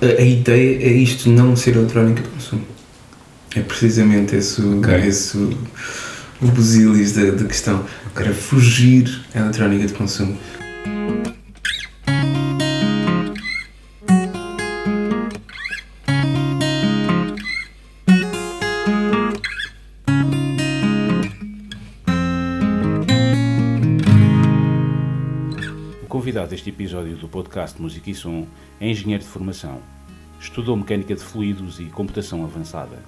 A, ideia é isto não ser eletrónica de consumo. É precisamente esse, Ok. esse o, busilis da, da questão. Era fugir à eletrónica de consumo. Deste episódio do podcast Música e Som é engenheiro de formação. Estudou mecânica de fluidos e computação avançada.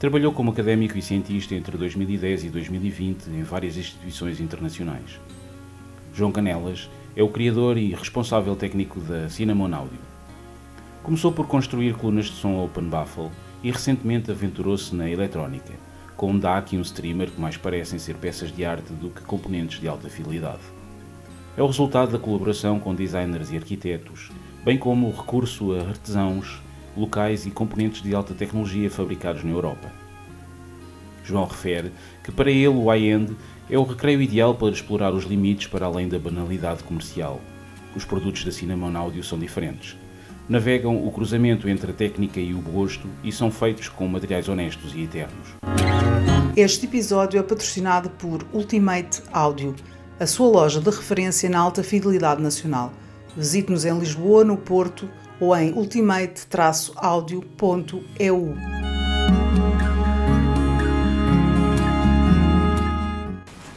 Trabalhou como académico e cientista entre 2010 e 2020 em várias instituições internacionais. João Canelas é o criador e responsável técnico da Cinnamon Audio. Começou por construir colunas de som Open Baffle e recentemente aventurou-se na eletrónica, com um DAC e um streamer que mais parecem ser peças de arte do que componentes de alta fidelidade é o resultado da colaboração com designers e arquitetos, bem como o recurso a artesãos locais e componentes de alta tecnologia fabricados na Europa. João refere que para ele o high-end é o recreio ideal para explorar os limites para além da banalidade comercial. Os produtos da Cinnamon Audio são diferentes. Navegam o cruzamento entre a técnica e o gosto e são feitos com materiais honestos e eternos. Este episódio é patrocinado por Ultimate Audio, a sua loja de referência na alta fidelidade nacional. Visite-nos em Lisboa, no Porto ou em ultimate-audio.eu.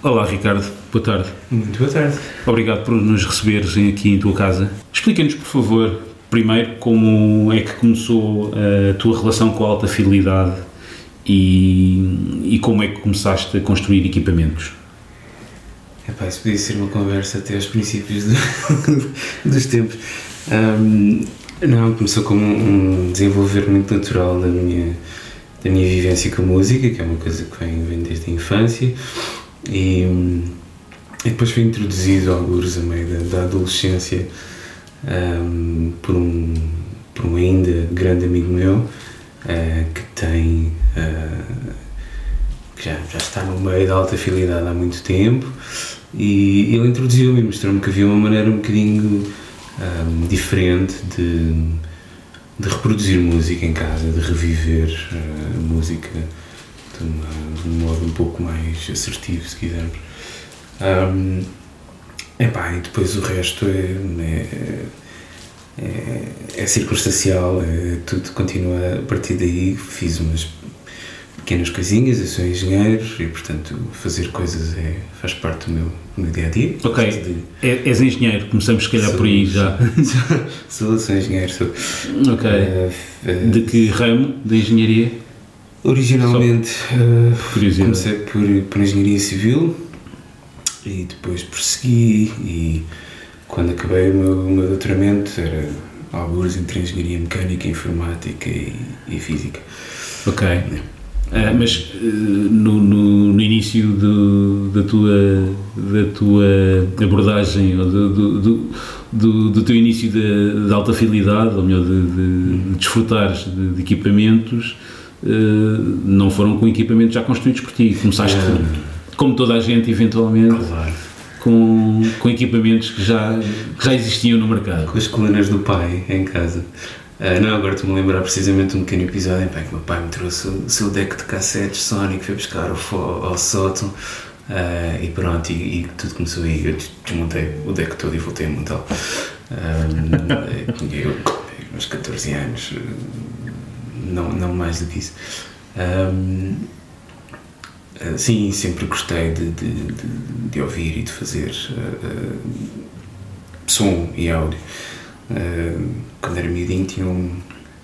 Olá Ricardo, boa tarde. Muito boa tarde. Obrigado por nos receberes aqui em tua casa. Explica-nos, por favor, primeiro como é que começou a tua relação com a alta fidelidade e, e como é que começaste a construir equipamentos. Epá, isso podia ser uma conversa até aos princípios do- dos tempos. Ahm, não, começou como um desenvolver muito natural da minha, da minha vivência com a música, que é uma coisa que vem, vem desde a infância, e, e depois foi introduzido alguns a meio da, da adolescência ahm, por, um, por um ainda grande amigo meu ah, que tem. ah, que já, já está no meio da alta fidelidade há muito tempo e ele introduziu-me e mostrou-me que havia uma maneira um bocadinho ahm, diferente de, de reproduzir música em casa, de reviver ah, a música de, uma- de um modo um pouco mais assertivo, se quisermos. Ahm, epá, e depois o resto é, é, é, é circunstancial, é, tudo continua a partir daí. Fiz umas pequenas coisinhas, eu sou engenheiro e, portanto, fazer coisas é, faz parte do meu, meu dia a dia. Ok. É- És engenheiro, começamos se calhar por aí já. Sou, sou engenheiro, sou. Ok. Eh, De que ramo de engenharia? originalmente Curiosidade. comecei por, por engenharia civil e depois prossegui e quando acabei o meu, o meu doutoramento era alguns entre engenharia mecânica, informática e, e física. Ok. Ah, mas eh, no, no, no início do, da, tua, da tua abordagem, ou do, do, do, do, teu início da, da alta fidelidade, ou melhor, de, de, de desfrutares de, de equipamentos, eh, não foram com equipamentos já construídos por ti. Começaste, como toda a gente, eventualmente, Claro. com, com equipamentos que já, que já existiam no mercado. com as colunas do pai em casa. Ah, não, agora estou-me a lembrar precisamente de um pequeno episódio em que o meu pai me trouxe o seu deck de cassetes Sonic, foi buscar fo- ao sótão ah, e pronto, e, e tudo começou aí. Eu des- desmontei o deck todo e voltei a montá-lo. Ah, eu tinha uns 14 anos, não, não mais do que isso. Ah, sim, sempre gostei de, de, de, de ouvir e de fazer ah, som e áudio. Uh, quando era miudinho tinha um,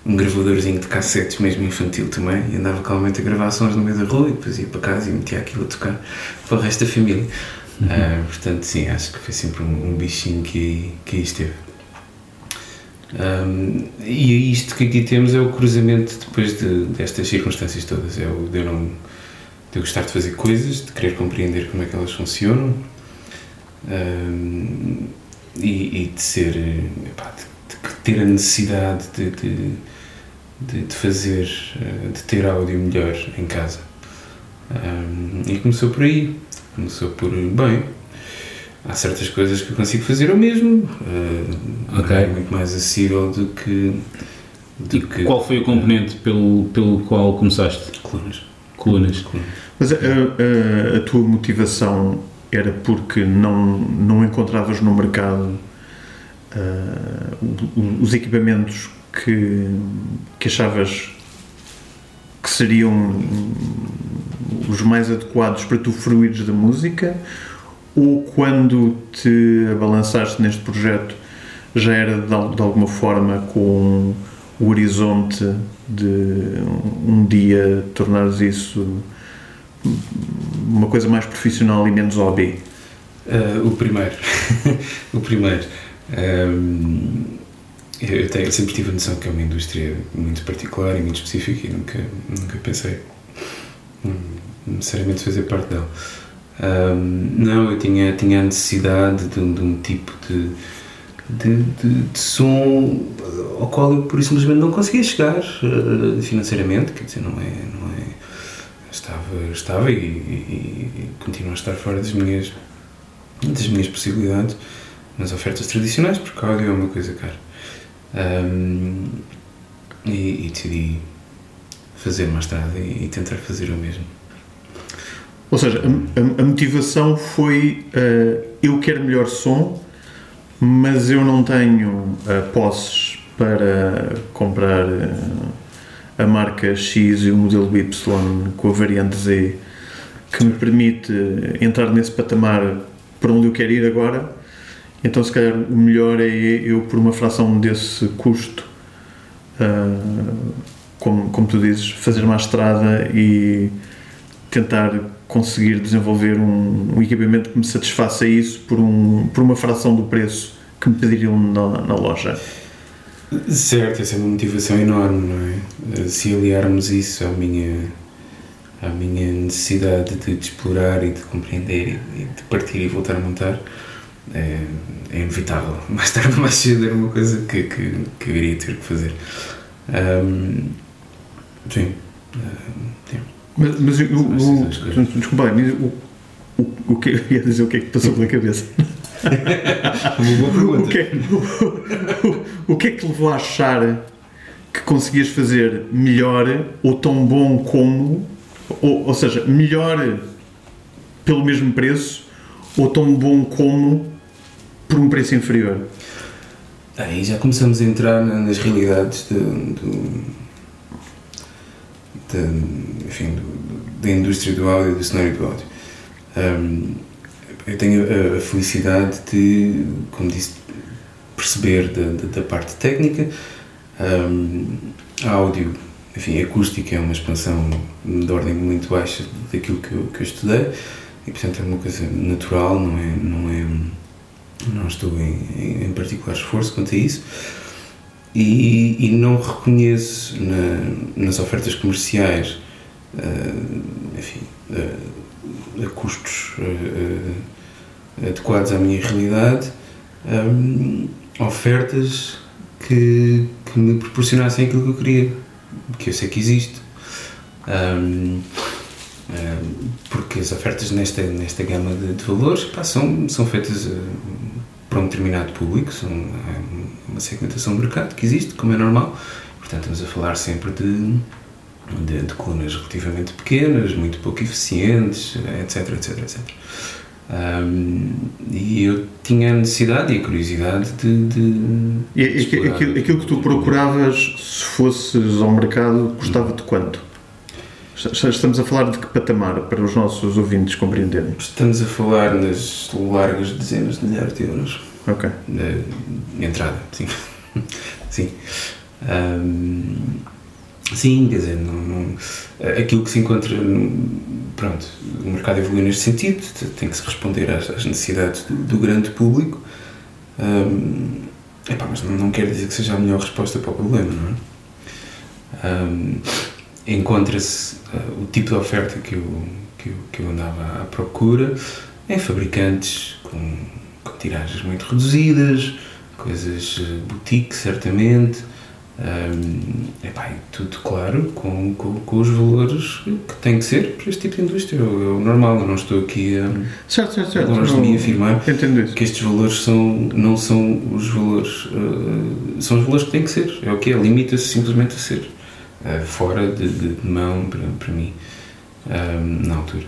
um gravadorzinho de cassetes mesmo infantil também e andava calmamente a gravar sons no meio da rua e depois ia para casa e metia aquilo a tocar para o resto da família. Uh, portanto, sim, acho que foi sempre um, um bichinho que, que aí esteve. Um, e isto que aqui temos é o cruzamento depois de, destas circunstâncias todas. É o de eu, não, de eu gostar de fazer coisas, de querer compreender como é que elas funcionam um, e, e de ser. epá, de, de ter a necessidade de, de, de, de fazer, eh, de ter áudio melhor em casa. Um, e começou por aí. Começou por, bem, há certas coisas que eu consigo fazer eu mesmo. Uh, Ok. É muito mais acessível do que. Do E que qual foi o componente pelo, pelo qual começaste? colunas. Colunas. Colunas. Mas a, a- a tua motivação era porque não, não encontravas no mercado o- os equipamentos que, que achavas que seriam os mais adequados para tu fruires da música ou quando te abalançaste neste projeto já era de, de alguma forma com o horizonte de um dia tornares isso uma coisa mais profissional e menos hobby. Uh, o primeiro. o primeiro. Um, eu, tenho- eu sempre tive a noção que é uma indústria muito particular e muito específica e nunca, nunca pensei hum, necessariamente fazer parte dela. Um, não, eu tinha, tinha a necessidade de, de um tipo de, de, de- de som ao qual eu por simplesmente não conseguia chegar uh, financeiramente, quer dizer, não é. Não é estava, estava e, e, e continuo a estar fora das minhas das minhas possibilidades nas ofertas tradicionais, porque áudio é uma coisa cara. Ahm, e, e decidi fazer uma estrada e, e tentar fazer o mesmo. Ou seja, a, a- a motivação foi uh, eu quero melhor som, mas eu não tenho uh, posses para comprar uh, a marca X e o modelo Y com a variante Z que me permite entrar nesse patamar para onde eu quero ir agora. Então, se calhar, o melhor é eu, por uma fração desse custo, uh, como, como tu dizes, fazer uma estrada e tentar conseguir desenvolver um, um equipamento que me satisfaça isso por, um, por uma fração do preço que me pediriam na, na loja. Certo, essa é uma motivação enorme, não é? Se aliarmos isso à minha, à minha necessidade de, de explorar e de compreender e de partir e voltar a montar, é, é inevitável. Mais tarde ou mais cedo era uma coisa que, que, que eu iria ter que fazer. Ahm, sim. Sim. Mas, mas o, o, desculpa, o, o, que eu ia dizer o que é que passou pela cabeça? Uma boa pergunta. O que, é, o, o que é que te levou a achar que conseguias fazer melhor ou tão bom como, ou, ou seja, melhor pelo mesmo preço ou tão bom como por um preço inferior? Aí já começamos a entrar na- nas realidades de, do, de- enfim, do- da indústria do áudio e do cenário do áudio. Ahm, eu tenho a, felicidade de, como disse, perceber da, da- parte técnica. Ahm, áudio, enfim, acústica é uma expansão de ordem muito baixa daquilo que eu, que eu estudei e, portanto, é uma coisa natural, não é. Não é não estou em, em, particular esforço quanto a isso e, e não reconheço na- nas ofertas comerciais ah, enfim ah, a custos ah, adequados à minha realidade ah, ofertas que, que me proporcionassem aquilo que eu queria que eu sei que existe Ah, ah, porque as ofertas nesta, nesta gama de, de valores pá, são, são feitas ah, para um determinado público, são há uma segmentação de mercado que existe, como é normal. Portanto, estamos a falar sempre de, de, de colunas relativamente pequenas, muito pouco eficientes, etc, etc, etc. Ahm, e eu tinha a necessidade e a curiosidade de. de E, e- aquilo, aquilo que tu procuravas, se fosses ao mercado, custava-te quanto? Est- Estamos a falar de que patamar para os nossos ouvintes compreenderem? Estamos a falar nas largas dezenas de milhares de euros. Ok. de entrada, sim. sim. Ahm, sim, quer dizer, não, não- aquilo que se encontra, pronto, o mercado evolui neste sentido, tem que se responder às, às necessidades do, do grande público, Ahm, epá, mas não, não quer dizer que seja a melhor resposta para o problema, não é? Ahm, Encontra-se ah, o tipo de oferta que eu, que eu, que eu andava à procura em fabricantes com, com tiragens muito reduzidas, coisas eh, boutique, certamente, Um, epá, tudo claro, com, com, com, os valores que tem que ser para este tipo de indústria. É o normal, eu não estou aqui a. Certo, certo, certo. Longe de mim afirmar que estes valores são, não são os valores. Uh, são os valores que têm que ser. É o que é, limita-se simplesmente a ser. Uh, fora de, de, de, mão para, para mim, um, na altura.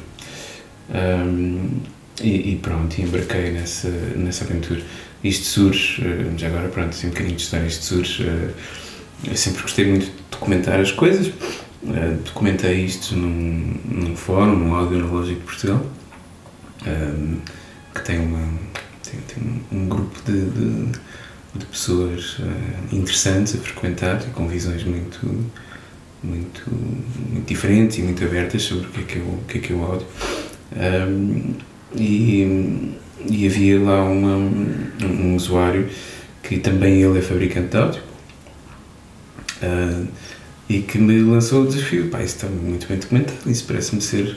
E, e, pronto, embarquei nessa, nessa aventura. Isto surge, uh, já agora, pronto, assim um bocadinho de história, isto surge eu sempre gostei muito de documentar as coisas. Uh, documentei isto num, num fórum, no Audiológico de Portugal, um, que tem, uma, tem, tem um grupo de, de, de pessoas uh, interessantes a frequentar e com visões muito, muito, muito diferentes e muito abertas sobre o que é que é o, que é, que é o áudio. E, e havia lá uma, um usuário que também ele é fabricante de áudio Uh, e que me lançou o desafio. Pá, isso está muito bem documentado, isso parece-me ser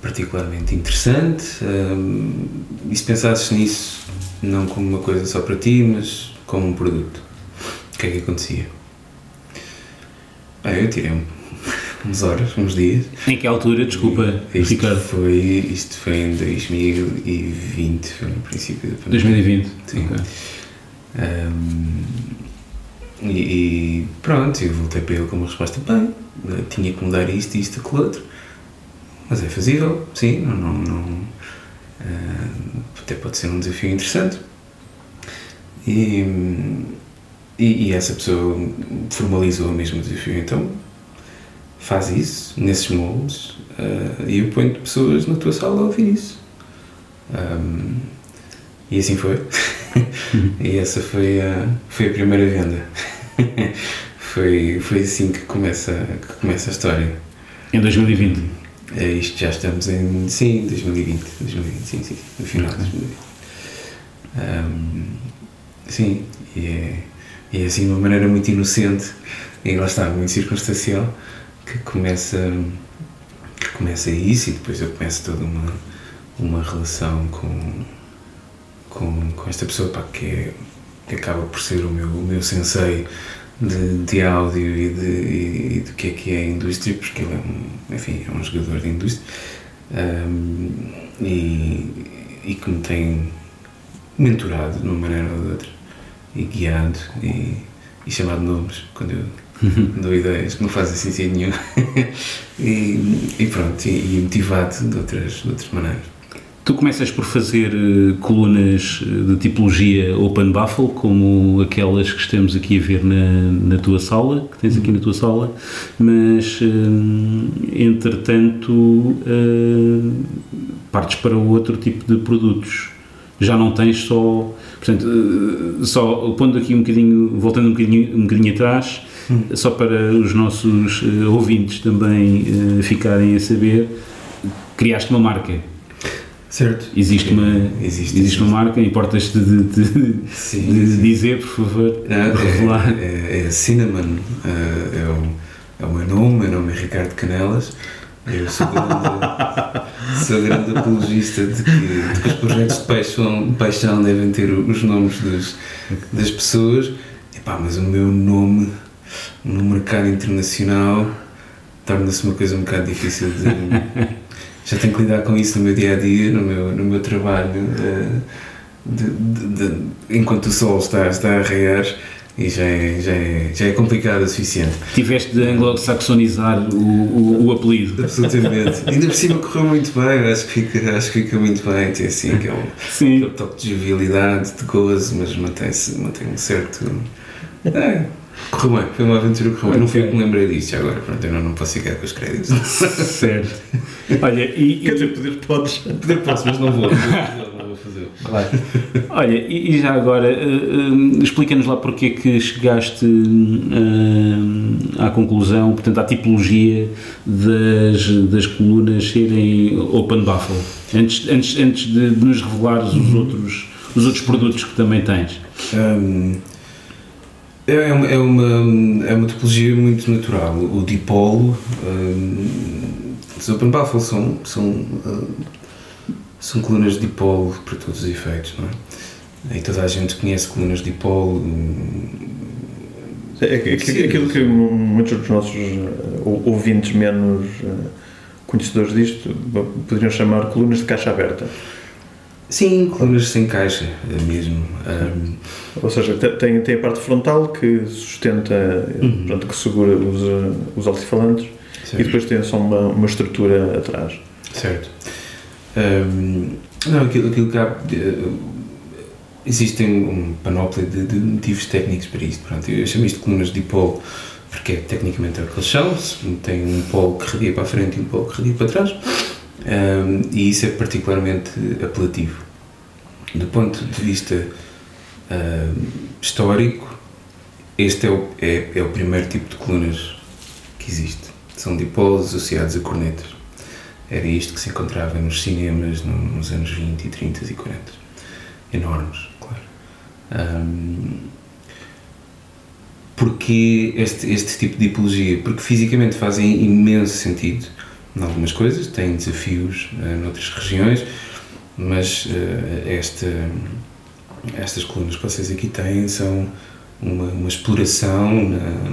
particularmente interessante. Uh, e se pensasses nisso, não como uma coisa só para ti, mas como um produto, o que é que acontecia? Ah, eu tirei umas horas, uns dias. Em que altura, desculpa, isto Ricardo? Foi, isto foi em 2020, foi no princípio da pandemia. 2020? Sim. Okay. Um, e, e, pronto, eu voltei para ele com uma resposta: bem, tinha que mudar isto, isto, aquilo outro. Mas é fazível, sim, não. não, não uh, até pode ser um desafio interessante. E, e, e, essa pessoa formalizou o mesmo desafio, então faz isso, nesses moldes, uh, e eu ponho pessoas na tua sala a ouvir isso. E assim foi. e essa foi a, foi a primeira venda. foi, foi assim que começa, que começa a história. Em 2020? É isto, já estamos em. Sim, 2020. 2020 sim, sim, no final de 2020. Um, sim, e é, e é assim uma maneira muito inocente e lá está, muito circunstancial que começa, que começa isso e depois eu começo toda uma, uma relação com com, com esta pessoa pá, que, é, que acaba por ser o meu, o meu sensei de, de áudio e de, e, do que é que é a indústria, porque ele é um, enfim, é um jogador de indústria um, e, e que me tem mentorado de uma maneira ou de outra e guiado e, e chamado nomes quando eu dou ideias que não fazem sentido nenhum e, e pronto, e, e motivado de outras, de outras maneiras. Tu começas por fazer uh, colunas eh, de tipologia open baffle, como aquelas que estamos aqui a ver na, na tua sala, que tens aqui na tua sala, mas uh, entretanto partes para outro tipo de produtos. Já não tens só, portanto, só pondo aqui um bocadinho, voltando um bocadinho, um bocadinho atrás, hum. só para os nossos ouvintes também ficarem a saber, criaste uma marca Certo. Existe uma, existe, existe uma marca, importas-te de, de, sim, de sim. dizer, por favor, Não, é, revelar. É, é, é Cinnamon, é, é, o, é o meu nome, meu nome é Ricardo Canelas. Eu sou grande, sou grande apologista de que, de que os projetos de paixão, paixão devem ter os nomes das, das pessoas. Epá, mas o meu nome no mercado internacional torna-se uma coisa um bocado difícil de já tenho que lidar com isso no meu dia a dia, no meu, no meu trabalho, uh, de, de, de, enquanto o sol está, está a raiar e já é, já, é, já é complicado o suficiente. Tiveste de anglo-saxonizar o, o, o, apelido. Absolutamente. Ainda por cima correu muito bem, acho que fica, acho que fica muito bem, tem assim aquele, aquele toque de jovialidade, de gozo, mas mantém-se mantém um certo. É, Correu bem, foi uma aventura que correu bem. Não fui eu que me lembrei disto agora, pronto, eu não, não posso ficar com os créditos. Certo. Olha, e. Quer dizer, poder podes. Poder posso, mas não vou. Não vou fazer. Vai. Olha, e, e já agora, uh, uh, explica-nos lá porque é que chegaste uh, à conclusão, portanto, à tipologia das, das colunas serem open baffle, antes, antes, antes de, de nos revelares os outros, os outros produtos que também tens. Um é, é uma, é uma, é uma topologia muito natural. O dipolo, um, os open baffle são, são, um, são colunas de dipolo para todos os efeitos, não é? E toda a gente conhece colunas de dipolo, É, é, é, aquilo que muitos dos nossos uh, ouvintes menos uh, conhecedores disto poderiam chamar colunas de caixa aberta. Sim, colunas sem caixa é mesmo. Um... Ou seja, tem, tem a parte frontal que sustenta, uhum. pronto, que segura os, os altifalantes certo. e depois tem só uma, uma estrutura atrás. Certo. Um, não, aquilo, aquilo que há. Existem um panóplia de, de, motivos técnicos para isto. Pronto, eu chamo isto de colunas de dipolo porque é tecnicamente é o que eles são. Tem um polo que radia para a frente e um polo que radia para trás. Um, e isso é particularmente apelativo. Do ponto de vista uh, histórico, este é o, é, é o primeiro tipo de colunas que existe. São dipolos associados a cornetas. Era isto que se encontrava nos cinemas nos anos 20 e 30 e 40. Enormes, claro. Um, porque este, este tipo de tipologia? Porque fisicamente fazem imenso sentido em algumas coisas, têm desafios uh, noutras regiões, mas uh, esta, estas colunas que vocês aqui têm são uma, uma exploração na,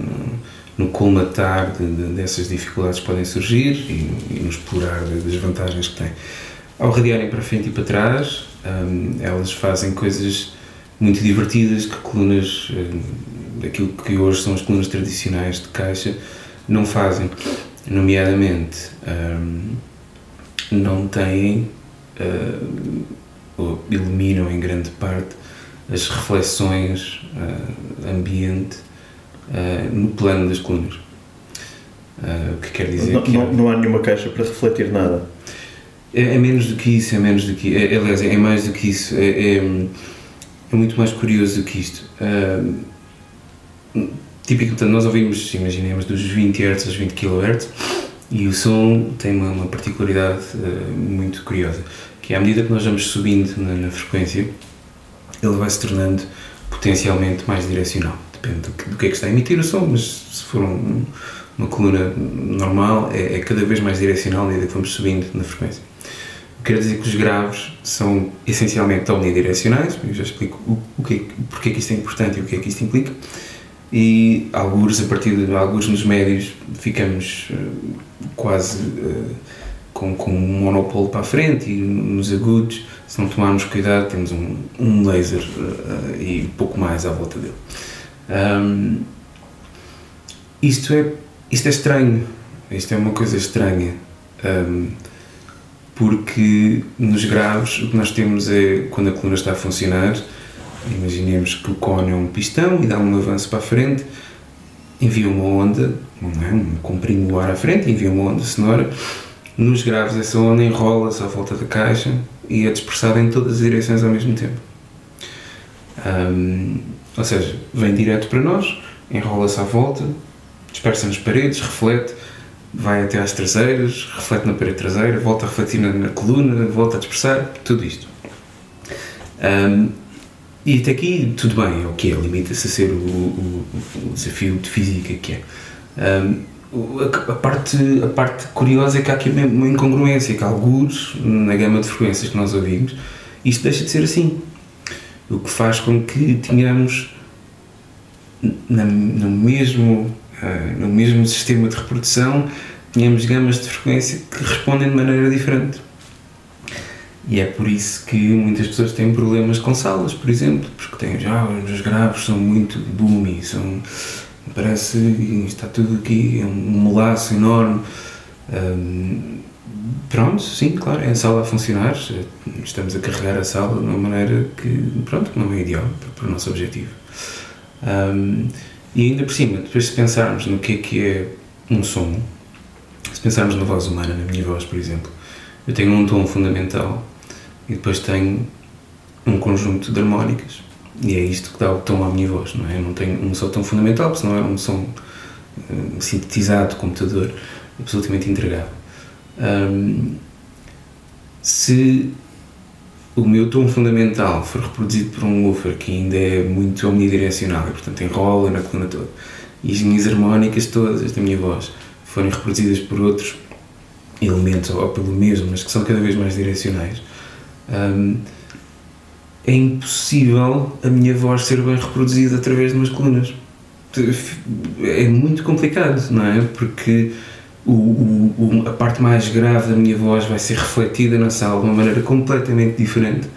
no colmatar de, de, dessas dificuldades que podem surgir e, e no explorar das vantagens que têm. Ao radiarem para frente e para trás, um, elas fazem coisas muito divertidas que colunas, um, daquilo que hoje são as colunas tradicionais de caixa, não fazem. Nomeadamente, um, não têm uh, ou eliminam em grande parte as reflexões uh, ambiente uh, no plano das colunas. Uh, o que quer dizer não, que. Não, não, há nenhuma caixa para refletir nada. É, é, menos do que isso, é menos do que. É, aliás, é mais do que isso. É, é, é muito mais curioso do que isto. Típico, portanto, nós ouvimos, imaginemos, dos 20 Hz aos 20 kHz e o som tem uma, uma particularidade uh, muito curiosa, que é à medida que nós vamos subindo na, na frequência, ele vai se tornando potencialmente mais direcional depende do que, do que é que está a emitir o som, mas se for um, uma coluna normal, é, é, cada vez mais direcional à medida que vamos subindo na frequência. Quer dizer que os graves são essencialmente omnidirecionais, eu já explico o, o que, porque é que isto é importante e o que é que isto implica, e alguns, a partir de alguns nos médios, ficamos uh, quase uh, com, com um monopolo para a frente, e nos agudos, se não tomarmos cuidado, temos um, um laser uh, e pouco mais à volta dele. Um, isto, é, isto é estranho, isto é uma coisa estranha, um, porque nos graves o que nós temos é, quando a coluna está a funcionar, imaginemos que o cone é um pistão e dá um avanço para a frente, envia uma onda, é? um comprime o ar à frente, envia uma onda sonora, nos graves essa onda enrola-se à volta da caixa e é dispersada em todas as direções ao mesmo tempo. Um, ou seja, vem direto para nós, enrola-se à volta, dispersa nas paredes, reflete, vai até às traseiras, reflete na parede traseira, volta a refletir na, na coluna, volta a dispersar, tudo isto. Um, e até aqui tudo bem, é o que é, limita-se a ser o, o, o, desafio de física que é. Um, a, parte, a parte curiosa é que há aqui uma incongruência, que alguns, na gama de frequências que nós ouvimos, isto deixa de ser assim o que faz com que tenhamos na, no, mesmo, uh, no mesmo sistema de reprodução tenhamos gamas de frequência que respondem de maneira diferente. E é por isso que muitas pessoas têm problemas com salas, por exemplo, porque têm já ah, os graves são muito boomy, são parece está tudo aqui, é um molaço enorme. Um, Pronto, sim, claro, é a sala a funcionar, estamos a carregar a sala de uma maneira que, pronto, não é ideal para o nosso objetivo. Um, e ainda por cima, depois se pensarmos no que é que é um som, se pensarmos na voz humana, na minha voz, por exemplo, eu tenho um tom fundamental e depois tenho um conjunto de harmónicas e é isto que dá o tom à minha voz, não é? Eu não tenho um só tom fundamental, porque senão é um som uh, sintetizado, computador, absolutamente intragável. Um, se o meu tom fundamental for reproduzido por um woofer que ainda é muito omnidirecional e portanto enrola na coluna toda e as minhas harmónicas todas da minha voz forem reproduzidas por outros elementos ou pelo mesmo, mas que são cada vez mais direcionais um, é impossível a minha voz ser bem reproduzida através de umas colunas é muito complicado, não é? Porque o, o, a parte mais grave da minha voz vai ser refletida na sala de uma maneira completamente diferente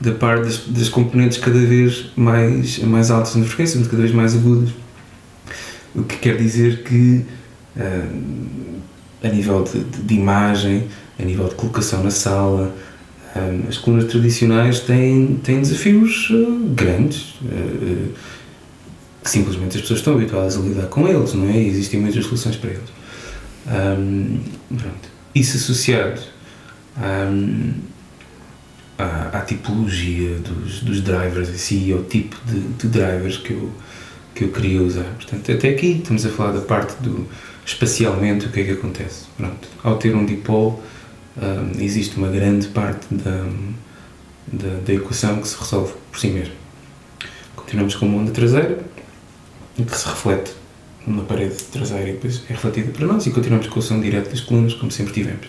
da parte das, das componentes cada vez mais, mais altas na frequência, cada vez mais agudas. O que quer dizer que, a nível de, de, de, imagem, a nível de colocação na sala, as colunas tradicionais têm, têm desafios uh, grandes que simplesmente as pessoas estão habituadas a lidar com eles, não é? E existem muitas soluções para eles. Pronto. Isso associado à, à, tipologia dos, dos drivers em si, ao tipo de, de, drivers que eu, que eu queria usar. Portanto, até aqui estamos a falar da parte do espacialmente o que é que acontece. Pronto. Ao ter um dipole, existe uma grande parte da, da, da equação que se resolve por si mesmo. Continuamos com uma onda traseira, que se reflete na parede traseira e depois é refletida para nós e continuamos com o som direto das colunas, como sempre tivemos.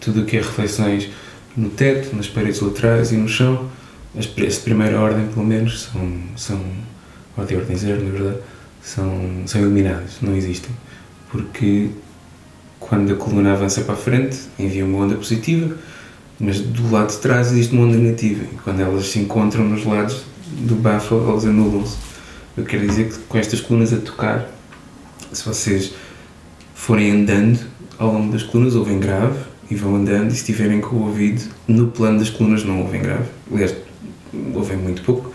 Tudo o que é reflexões no teto, nas paredes laterais e no chão, as de primeira ordem, pelo menos, são, são ou de ordem zero, na verdade, são, são eliminadas, não existem. Porque quando a coluna avança para a frente, envia uma onda positiva, mas do lado de trás existe uma onda negativa. E quando elas se encontram nos lados do bafo, elas anulam-se. Eu quero dizer que com estas colunas a tocar, se vocês forem andando ao longo das colunas, ouvem grave e vão andando, e se estiverem com o ouvido no plano das colunas, não ouvem grave. Aliás, ouvem muito pouco,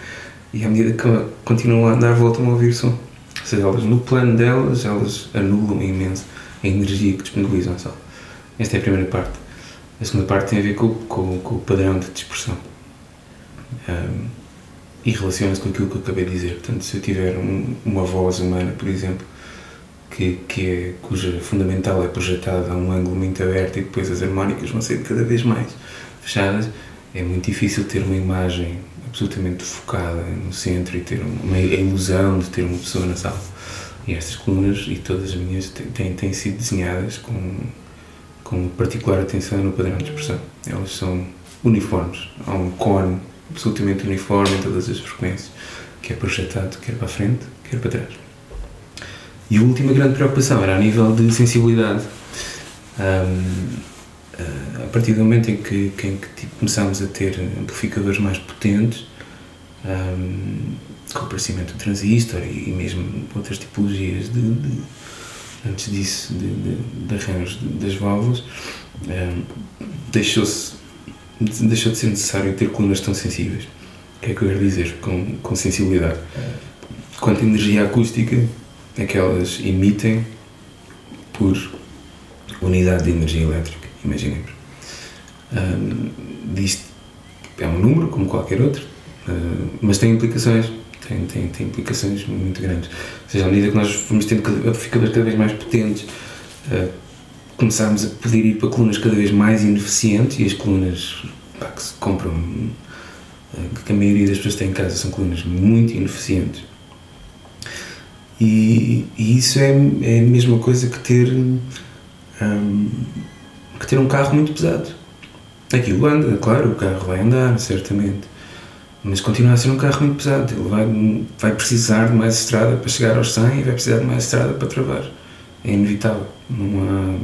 e à medida que continuam a andar, voltam a ouvir som. Ou seja, elas, no plano delas, elas anulam imenso a energia que disponibilizam sala. Esta é a primeira parte. A segunda parte tem a ver com, com, com o padrão de dispersão. Um, e relaciona-se com aquilo que eu acabei de dizer. Portanto, se eu tiver um, uma voz humana, por exemplo, que, que é, cuja fundamental é projetada a um ângulo muito aberto e depois as harmónicas vão ser cada vez mais fechadas, é muito difícil ter uma imagem absolutamente focada no centro e ter uma ilusão de ter uma pessoa na sala. E estas colunas, e todas as minhas, têm, têm sido desenhadas com, com particular atenção no padrão de expressão. Elas são uniformes. Há um cone absolutamente uniforme em todas as frequências, que é projetado quer para a frente, quer para trás. E a última grande preocupação era a nível de sensibilidade. Um, ah, a partir do momento em que, que, em que tipo, começámos a ter amplificadores mais potentes, um, com o aparecimento do transistor e, mesmo outras tipologias de, de antes disso, de, de, de arranjos das válvulas, um, deixou-se deixou de ser necessário ter colunas tão sensíveis. O que é que eu quero dizer com, com sensibilidade? Quanta energia acústica é que elas emitem por unidade de energia elétrica, imaginemos. Um, disto é um número, como qualquer outro, uh, mas tem implicações, tem, tem, tem implicações muito grandes. Ou seja, à medida que nós vamos tendo amplificadores cada vez mais potentes, uh, começámos a poder ir para colunas cada vez mais ineficientes e as colunas pá, que se compram, eh, que a maioria das pessoas tem em casa, são colunas muito ineficientes. E, e isso é, é, a mesma coisa que ter, um, que ter um carro muito pesado. Aquilo anda, claro, o carro vai andar, certamente, mas continua a ser um carro muito pesado. Ele vai, vai precisar de mais estrada para chegar aos 100 e vai precisar de mais estrada para travar é inevitável. Não há.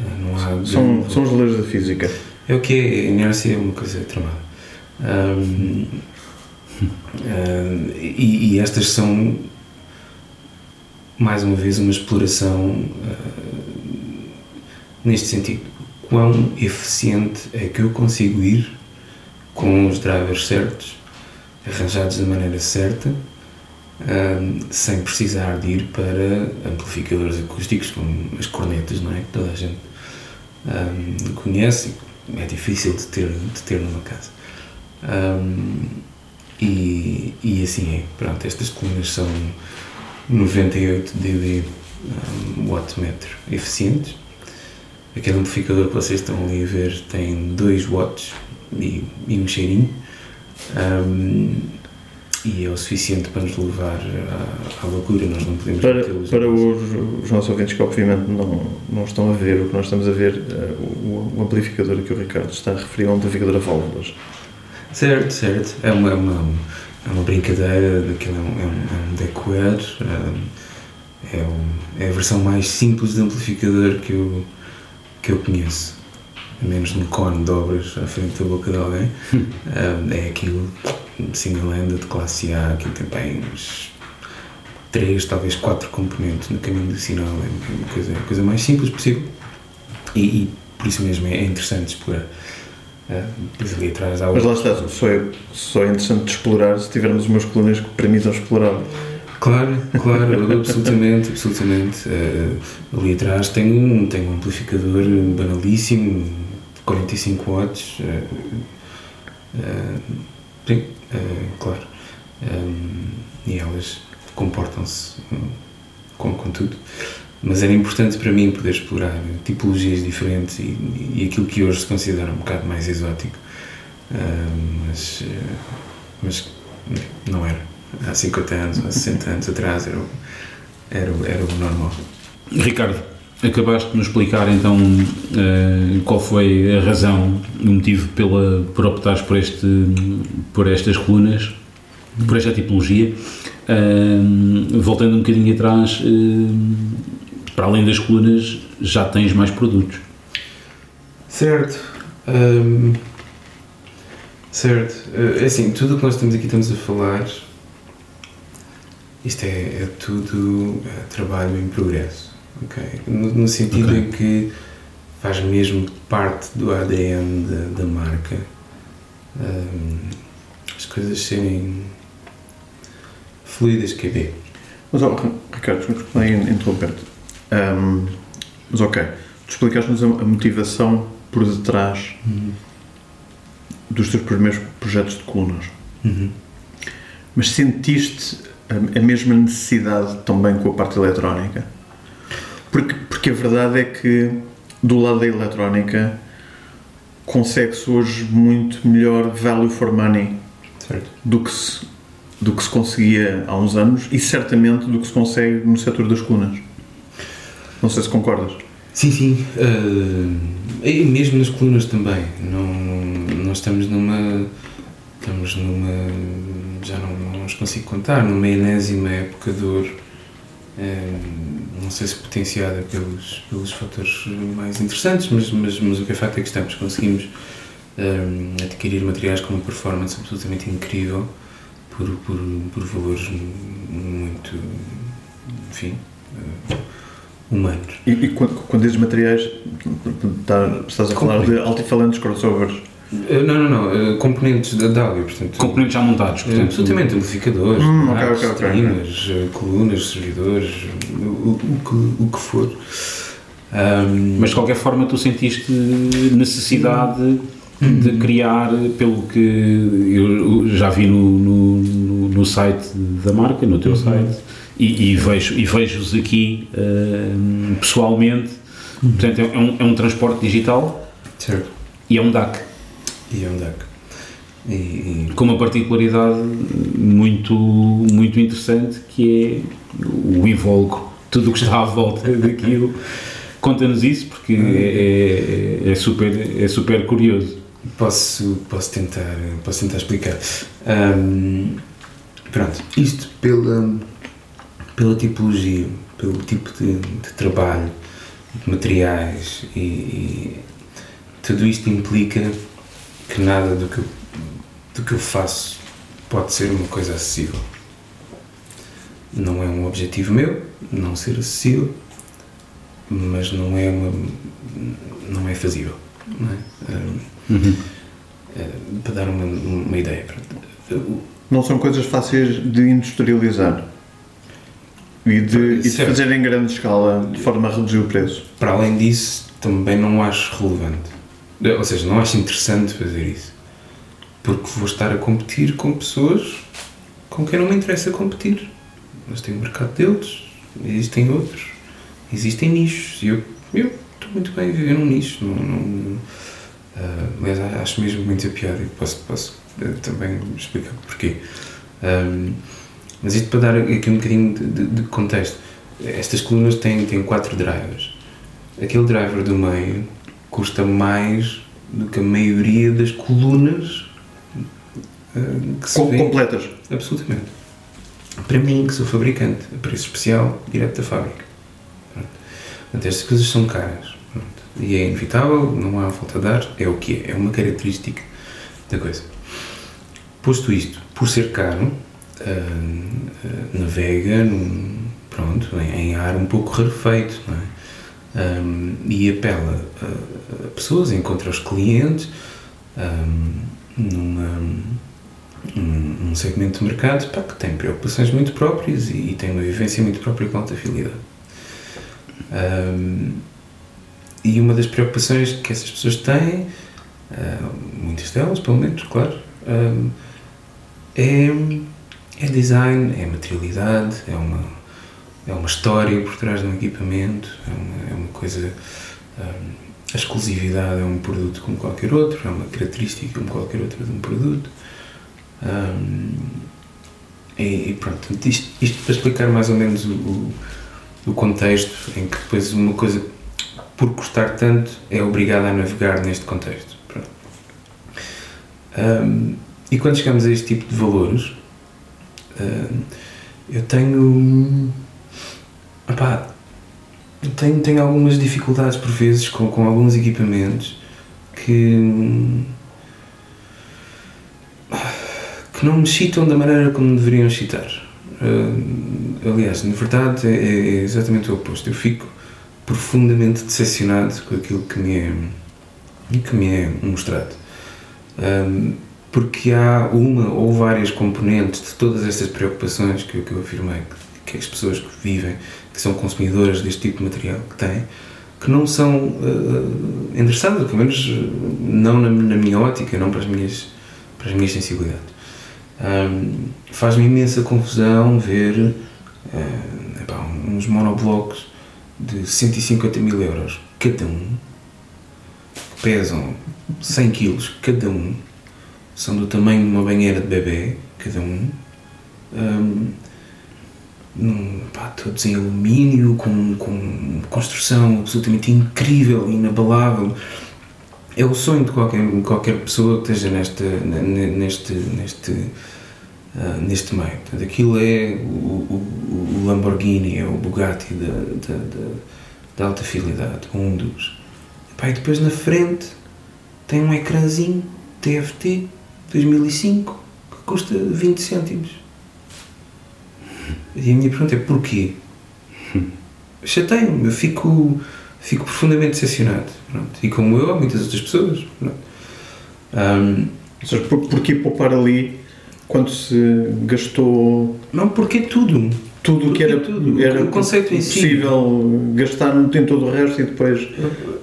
Eh, não há são, são as leis da física. É o que é, a inércia é uma coisa tramada. Um, um, e, e, estas são, mais uma vez, uma exploração uh, neste sentido. Quão eficiente é que eu consigo ir com os drivers certos, arranjados da maneira certa um, sem precisar de ir para amplificadores acústicos como as cornetas, não é? Que toda a gente um, conhece é difícil de ter, de ter numa casa. Um, e, e assim é, pronto, estas colunas são 98 dB um, wattmetro eficientes. Aquele amplificador que vocês estão ali a ver tem 2 watts e, e um cheirinho. Um, e é o suficiente para nos levar à, à loucura. Nós não podemos para, para os, os, nossos ouvintes que obviamente não, não estão a ver o que nós estamos a ver, uh, o, o, amplificador que o Ricardo está a referir é um amplificador a válvulas. Certo, certo. É uma, é uma, é uma brincadeira, daquilo é um, é um, é um é, um, é a versão mais simples de amplificador que eu, que eu conheço. A menos no cone de obras à frente da boca de alguém. é aquilo, single handed de classe A, que tem bem uns três, talvez quatro componentes no caminho do sinal. É uma coisa, a coisa mais simples possível. E, e por isso mesmo é interessante explorar. Depois ali atrás há Mas lá está, só é, só é interessante de explorar se tivermos umas colunas que permitam explorar. Claro, claro, absolutamente, absolutamente. Uh, ali atrás tem um, tem um amplificador banalíssimo, de 45 watts. Uh, sim, claro. Um, e elas comportam-se com, com tudo. Mas era importante para mim poder explorar tipologias diferentes e, e aquilo que hoje se considera um bocado mais exótico. mas, mas não era há 50 anos, há 60 anos atrás, era, era, era o normal. Ricardo, acabaste de nos explicar então uh, qual foi a razão, o motivo pela, por optares por, este, por estas colunas, por esta tipologia. Uh, voltando um bocadinho atrás, uh, para além das colunas, já tens mais produtos. Certo. Um, certo. É assim, tudo o que nós estamos aqui estamos a falar isto é, é tudo trabalho em progresso, ok? No, no sentido okay. em que faz mesmo parte do ADN da, da marca um, as coisas serem fluidas que é Mas, oh, Ricardo, desculpa interromper-te. Um, mas, ok, tu explicaste-nos a, a, motivação por detrás uhum. dos teus primeiros projetos de colunas. Uhum. Mas sentiste a, mesma necessidade também com a parte eletrónica. Porque, porque a verdade é que do lado da eletrónica consegue-se hoje muito melhor value for money certo. do que se do que se conseguia há uns anos e certamente do que se consegue no setor das colunas. Não sei se concordas. Sim, sim. Uh, e mesmo nas colunas também. Não, nós estamos numa. Estamos numa já não, não os consigo contar, numa enésima época de ouro, não sei se potenciada pelos, pelos fatores mais interessantes, mas, mas, mas o que é facto é que estamos, conseguimos um, eh, adquirir materiais com uma performance absolutamente incrível por, por, por valores muito, enfim, uh, humanos. E, e quando, quando dizes materiais, tá, estás a falar de altifalantes crossovers? Eh, não, não, não. Eh, componentes da áudio, portanto. Componentes já montados, portanto. Absolutamente, amplificadores, hum, okay, okay, streamers, okay. Eh, colunas, servidores, o, o, que, o que for. Um, Mas de qualquer forma tu sentiste necessidade hum. de criar, pelo que eu já vi no, no, no site da marca, no teu uhum. site, e, e, vejo, e vejo-os aqui uh, pessoalmente. Uhum. Portanto, é um, é um transporte digital certo. e é um DAC e é e, e... Com uma particularidade muito, muito interessante que é o invólucro, tudo o que está à volta daquilo. Conta-nos isso porque é, é, é, super, é super curioso. Posso, posso, tentar, posso tentar explicar. Um, pronto, isto pela, pela tipologia, pelo tipo de, de trabalho, de materiais e, e tudo isto implica que nada do que, eu, do que eu faço pode ser uma coisa acessível. Não é um objetivo meu não ser acessível, mas não é uma não é fazível. Não é? Uhum. É, para dar uma, uma ideia. Não são coisas fáceis de industrializar e de, e de fazer em grande escala de forma a reduzir o preço. Para além disso, também não acho relevante ou seja, não acho interessante fazer isso. Porque vou estar a competir com pessoas com quem não me interessa competir. Eles têm o mercado deles, existem outros, existem nichos. E eu, eu estou muito bem a viver num nicho. Não, uh, aliás, acho mesmo muito a piada e posso, posso uh, também explicar porquê. Um, mas isto para dar aqui um bocadinho de, de, de, contexto. Estas colunas têm, têm quatro drivers. Aquele driver do meio custa mais do que a maioria das colunas uh, que se Com, vê. completas. Absolutamente. Para mim, que sou fabricante, a preço especial, direto da fábrica. Pronto. Portanto, estas coisas são caras. Pronto. E é inevitável, não há volta a dar, é o que é, é uma característica da coisa. Posto isto, por ser caro, ah, ah, navega num, pronto, em, em ar um pouco rarefeito, não é? Um, e apela a, a pessoas, encontra os clientes um, numa, num, segmento de mercado pá, que tem preocupações muito próprias e, e tem uma vivência muito própria com alta fidelidade. Um, e uma das preocupações que essas pessoas têm, uh, muitas delas, pelo menos, claro, é, é design, é materialidade, é uma, é uma história por trás de um equipamento, é uma, é uma coisa. Um, a exclusividade é um produto como qualquer outro, é uma característica como qualquer outra de um produto. Um, e, e pronto, isto, isto, para explicar mais ou menos o, o, o, contexto em que depois uma coisa, por custar tanto, é obrigada a navegar neste contexto. Um, e quando chegamos a este tipo de valores, um, eu tenho. Eu tenho, tenho algumas dificuldades por vezes com, com alguns equipamentos que. que não me citam da maneira como deveriam citar. Uh, aliás, na verdade, é, é, exatamente o oposto. Eu fico profundamente decepcionado com aquilo que me é, que me é mostrado. Um, porque há uma ou várias componentes de todas estas preocupações que, que eu afirmei, que, que as pessoas que vivem, que são consumidoras deste tipo de material, que têm, que não são uh, endereçadas, pelo menos não na, na, minha ótica, não para as minhas, para as minhas sensibilidades. Um, Faz-me imensa confusão ver uh, epá, uns monoblocos de 150 mil euros cada um, que pesam 100 quilos cada um, são do tamanho de uma banheira de bebê, cada um, um num, pá, todos em alumínio, com, com construção absolutamente incrível, inabalável. É o sonho de qualquer, qualquer pessoa que esteja neste, neste, uh, neste meio. Portanto, aquilo é o, o, o Lamborghini, é o Bugatti da, da, da, da alta fidelidade, um dos. Pá, e depois na frente tem um ecrãzinho TFT 2005 que custa 20 cêntimos. E a minha pergunta é porquê? Chateio-me, eu fico, fico profundamente decepcionado. Pronto. E como eu, há muitas outras pessoas. Um, Ou seja, por, porquê poupar ali quando se gastou. Não, porque tudo. Tudo o que era, tudo. era o conceito possível si. gastar em todo o resto e depois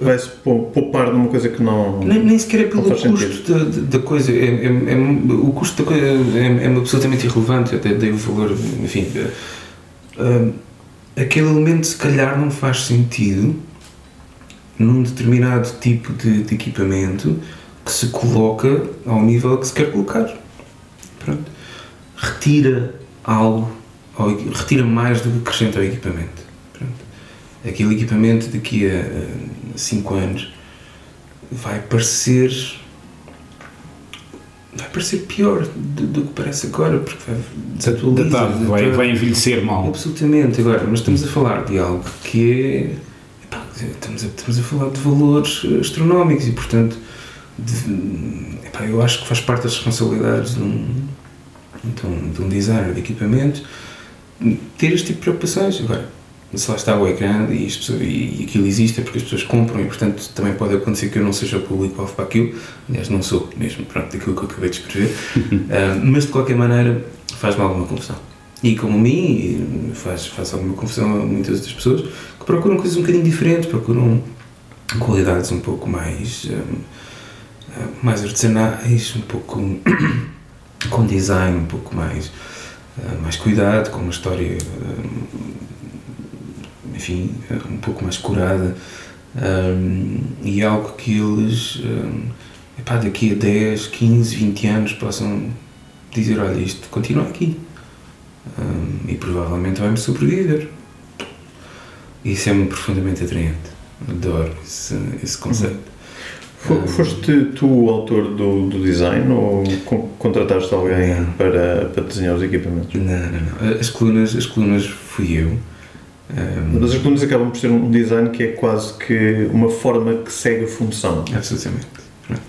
vai-se poupar numa coisa que não. Nem, nem sequer é pelo custo da, da, coisa. É, é, é, o custo da coisa é, é absolutamente irrelevante. Eu até dei o valor. Enfim. Uh, aquele elemento, se calhar, não faz sentido num determinado tipo de, de equipamento que se coloca ao nível que se quer colocar. Pronto. Retira algo retira mais do que acrescenta ao equipamento. Pronto. Aquele equipamento daqui a 5 anos vai parecer vai parecer pior do, do que parece agora porque vai desatualiza Datado, vai, vai envelhecer mal absolutamente agora mas estamos a falar de algo que é epá, estamos, a, estamos a falar de valores astronómicos e portanto de, epá, eu acho que faz parte das responsabilidades de um, de um, de um designer de equipamento ter este tipo de preocupações. Agora, se lá está o ecrã e, isto, e aquilo existe é porque as pessoas compram e, portanto, também pode acontecer que eu não seja o público-alvo para aquilo. Aliás, não sou mesmo, pronto, daquilo que eu acabei de escrever. uh, mas, de qualquer maneira, faz-me alguma confusão. E como a mim, faz, faz alguma confusão a muitas outras pessoas que procuram coisas um bocadinho diferentes, procuram qualidades um pouco mais, um, mais artesanais, um pouco com design um pouco mais mais cuidado, com uma história, enfim, um pouco mais curada e algo que eles, epá, daqui a 10, 15, 20 anos possam dizer: olha, isto continua aqui e provavelmente vai-me sobreviver. Isso é-me profundamente atraente. Adoro esse, esse conceito. Fo- Foste tu o autor do, do design ou con- contrataste alguém Não. para, para desenhar os equipamentos? Não, não, não. As colunas, as colunas fui eu. Um, Mas as colunas acabam por ser um design que é quase que uma forma que segue a função. Absolutamente. Pronto.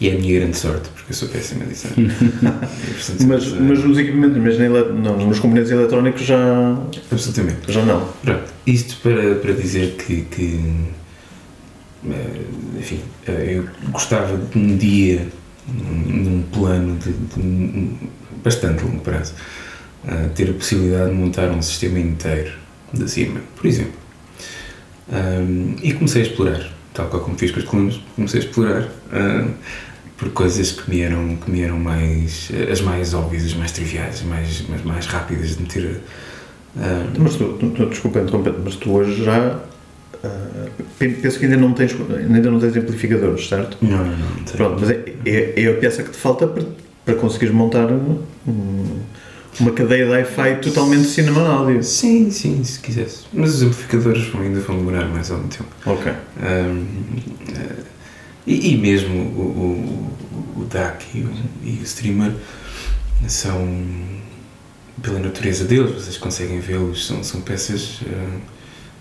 E é a minha grande sorte, porque eu sou péssimo a design. Mas, eh, mas nos equipamentos, mas na não, nos componentes eletrónicos já, Absolutamente. já não. Pronto, isto para, para dizer que, que eh, enfim, eh, eu gostava de um dia, num plano de, de bastante longo prazo, eh, ter a possibilidade de montar um sistema inteiro de cima, por exemplo. E comecei a explorar, tal qual como fiz com as colunas, comecei a explorar por coisas que me eram, que me eram mais, eh, as mais óbvias, as mais triviais, as mais, mais, mais rápidas de meter. Mas tu, desculpa interromper, mas tu hoje já penso que ainda não tens ainda não tens amplificadores, certo? Não, não, não. sei. Pronto, mas é, é, é a peça que te falta para, para conseguires montar um- uma cadeia de hi-fi totalmente cinema áudio. Sim, sim, se quisesse. Mas os amplificadores ainda vão demorar mais algum tempo. Ok. Ahm, eh, e, e mesmo o, o, o DAC e o, e o streamer são, pela natureza deles, vocês conseguem vê-los, são, são peças ah,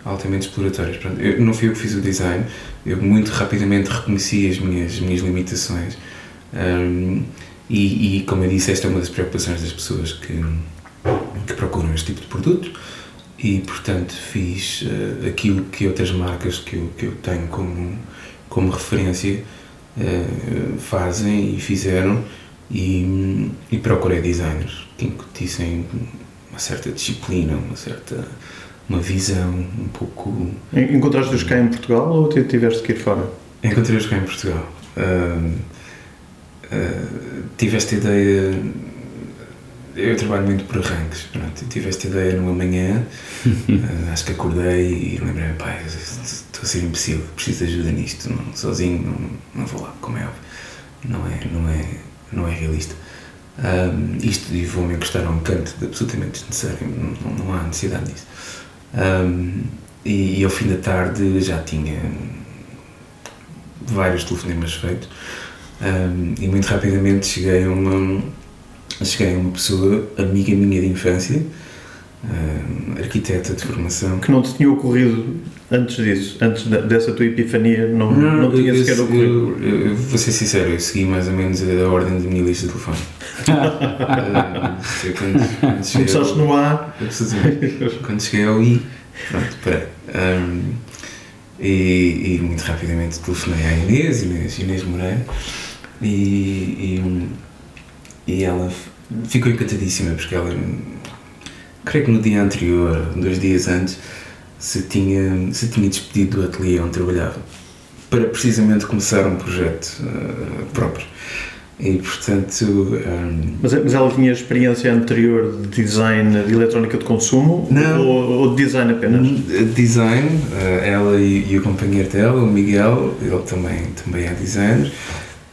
altamente exploratórias. Eu, não fui eu que fiz o design, eu muito rapidamente reconheci as minhas, as minhas limitações. Ahm, e, e, como eu disse, esta é uma das preocupações das pessoas que, que procuram este tipo de produto e, portanto, fiz eh, aquilo que outras marcas que eu, que eu tenho como, como referência eh, fazem e fizeram e, e procurei designers que incutissem uma certa disciplina, uma certa uma visão um pouco En- Encontraste-os cá em Portugal ou te- tiveste que ir fora? Encontrei-os cá em Portugal. Ahm, ah, tive esta ideia. Eu trabalho muito por arranques. Pronto, tive esta ideia numa manhã. ah, acho que acordei e lembrei-me, pai, estou a ser imbecil, preciso de ajuda nisto. Não, sozinho não, não vou lá, como é óbvio. Não é, não é, não é realista. Ahm, isto e vou-me encostar a um canto absolutamente desnecessário, não, não há necessidade disso. Ahm, e, e ao fim da tarde já tinha vários telefonemas feitos. Ahm, e muito rapidamente cheguei a uma cheguei a uma pessoa amiga minha de infância ahm, arquiteta de formação. Que não te tinha ocorrido antes disso, antes da- dessa tua epifania, não, não, tinha eu, sequer eu, ocorrido. eu, eu vou ser sincero, eu segui mais ou menos a, a ordem da minha lista de telefone. Ahm, eu quando, quando cheguei ao- Começaste no A. Quando cheguei ao I, pronto, parei. Um, e, e muito rapidamente telefonei à Inês, Inês, Inês Moreira, e, e, e ela ficou encantadíssima, porque ela, creio que no dia anterior, dois dias antes, se tinha, se tinha despedido do ateliê onde trabalhava, para precisamente começar um projeto uh, próprio. E portanto. um, mas, mas ela tinha experiência anterior de design de eletrónica de consumo Não. Ou, ou de design apenas? Design, eh, ela e, e o companheiro dela, o Miguel, ele também, também é designer,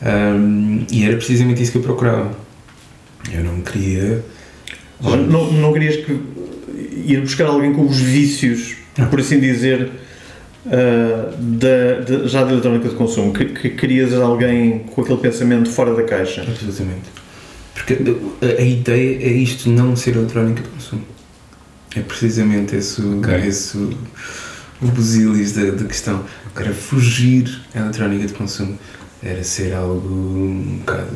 Ahm, e era precisamente isso que eu procurava. Eu não queria. Não, não querias que ir buscar alguém com os vícios. Por assim dizer, ah, da, da- já da eletrónica de consumo, que, que querias alguém com aquele pensamento fora da caixa. Absolutamente. Porque a, a ideia é isto não ser eletrónica de consumo. É precisamente esse, o- Ok. esse o, busilis da, da questão. Era fugir à eletrónica de consumo. Era ser algo um bocado,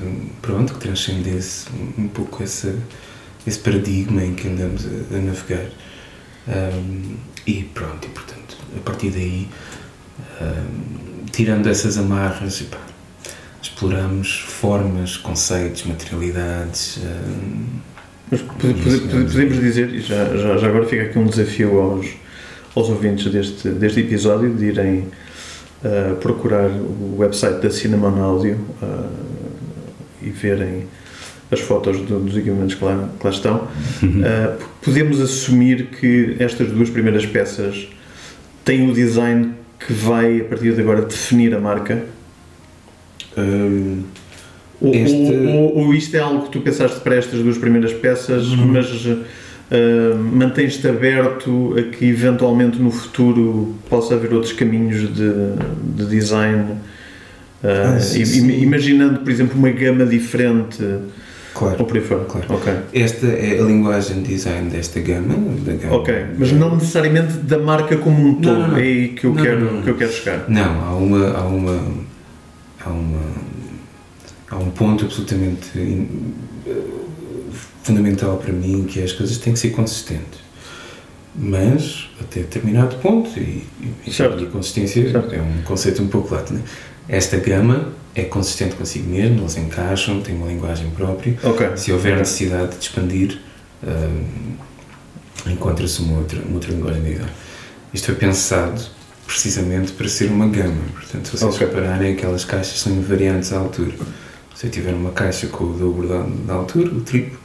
pronto, que transcendesse um, um pouco essa, esse paradigma em que andamos a, a navegar. Ahm, e pronto, e portanto, a partir daí, ahm, tirando essas amarras, epá, exploramos formas, conceitos, materialidades. ahm, Mas pode- pode- pode- podemos dizer, e já, já, já agora fica aqui um desafio aos, aos ouvintes deste, deste episódio de irem ah, procurar o website da Cinnamon Audio ah, e verem as fotos do- dos equipamentos que lá, que lá estão. P- podemos assumir que estas duas primeiras peças têm o design que vai, a partir de agora, definir a marca? ahm, Ou, Este- ou- ou- ou isto é algo que tu pensaste para estas duas primeiras peças, Uhum. mas uh, mantens-te aberto a que eventualmente no futuro possa haver outros caminhos de, de design Uh, Ah, sim, sim. imaginando, por exemplo, uma gama diferente Claro. ou por aí fora. Claro. Ok. Esta é a linguagem de design desta gama. Da gama Ok, mas não necessariamente da marca como um todo. Não, não. É aí que eu, Não, quero, que eu quero chegar. Não, há uma. Há uma. Há uma. Há um ponto absolutamente in- fundamental para mim que é as coisas têm que ser consistentes. Mas até determinado ponto, e, Certo. e a consistência Certo. é um conceito um pouco lato. Né? Esta gama é consistente consigo mesmo, eles encaixam, têm uma linguagem própria. Ok. Se houver necessidade de expandir, hum, encontra-se uma outra, uma outra linguagem de design. Isto foi pensado precisamente para ser uma gama. Portanto, se vocês Ok. repararem, aquelas caixas são invariantes à altura. Se eu tiver uma caixa com o dobro da, da altura, o triplo,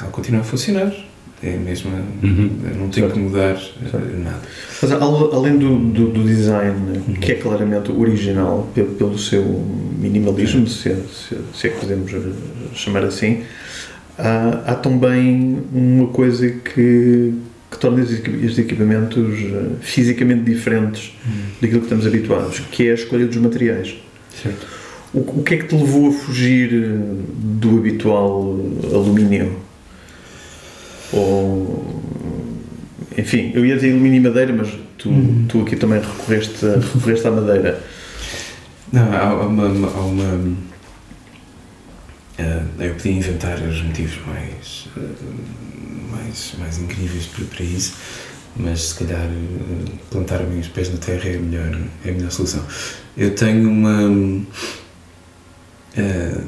ela continua a funcionar. É a mesma. Uhum. Não tem Certo. que mudar eh, Certo. nada. Mas al- além do, do, do design, que é claramente original pelo, pelo seu minimalismo, se, é- se, é- se é que podemos eh, chamar assim, há, há também uma coisa que, que torna os equipamentos eh, fisicamente diferentes daquilo que estamos habituados, que é a escolha dos materiais. Certo. O, o que é que te levou a fugir do habitual alumínio? Ou, enfim, eu ia dizer alumínio e madeira, mas tu, Uhum. tu aqui também recorreste, a- recorreste à madeira. Não, há há uma. Há uma ah, eu podia inventar os motivos mais, ah, mais, mais incríveis para, para isso, mas se calhar ah, plantar bem os pés na terra é a melhor, é a melhor solução. Eu tenho uma. ah,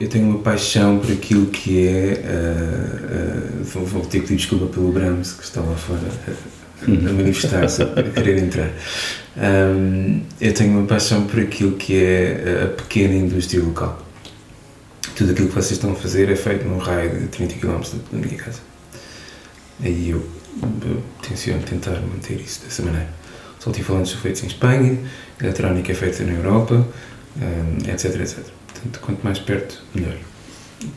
eu tenho uma paixão por aquilo que é. ah, ah, vou, vou ter que pedir desculpa pelo Brahms que está lá fora a, a manifestar-se, a querer entrar. Um, eu tenho uma paixão por aquilo que é a pequena indústria local. Tudo aquilo que vocês estão a fazer é feito num raio de 30 km da minha casa. Aí eu, eu tenciono tentar manter isso dessa maneira. Os altifalantes são feitos em Espanha, a eletrónica é feita na Europa, um, etc, etc. Portanto, quanto mais perto, melhor.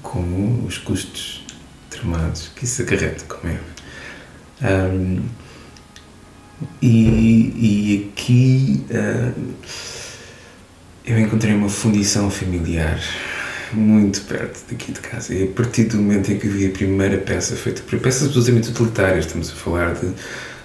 Com os custos tramados que isso acarreta, como é. Um, e, e aqui ah, eu encontrei uma fundição familiar muito perto daqui de casa. E a partir do momento em que vi a primeira peça feita por peças absolutamente utilitárias, estamos a falar de,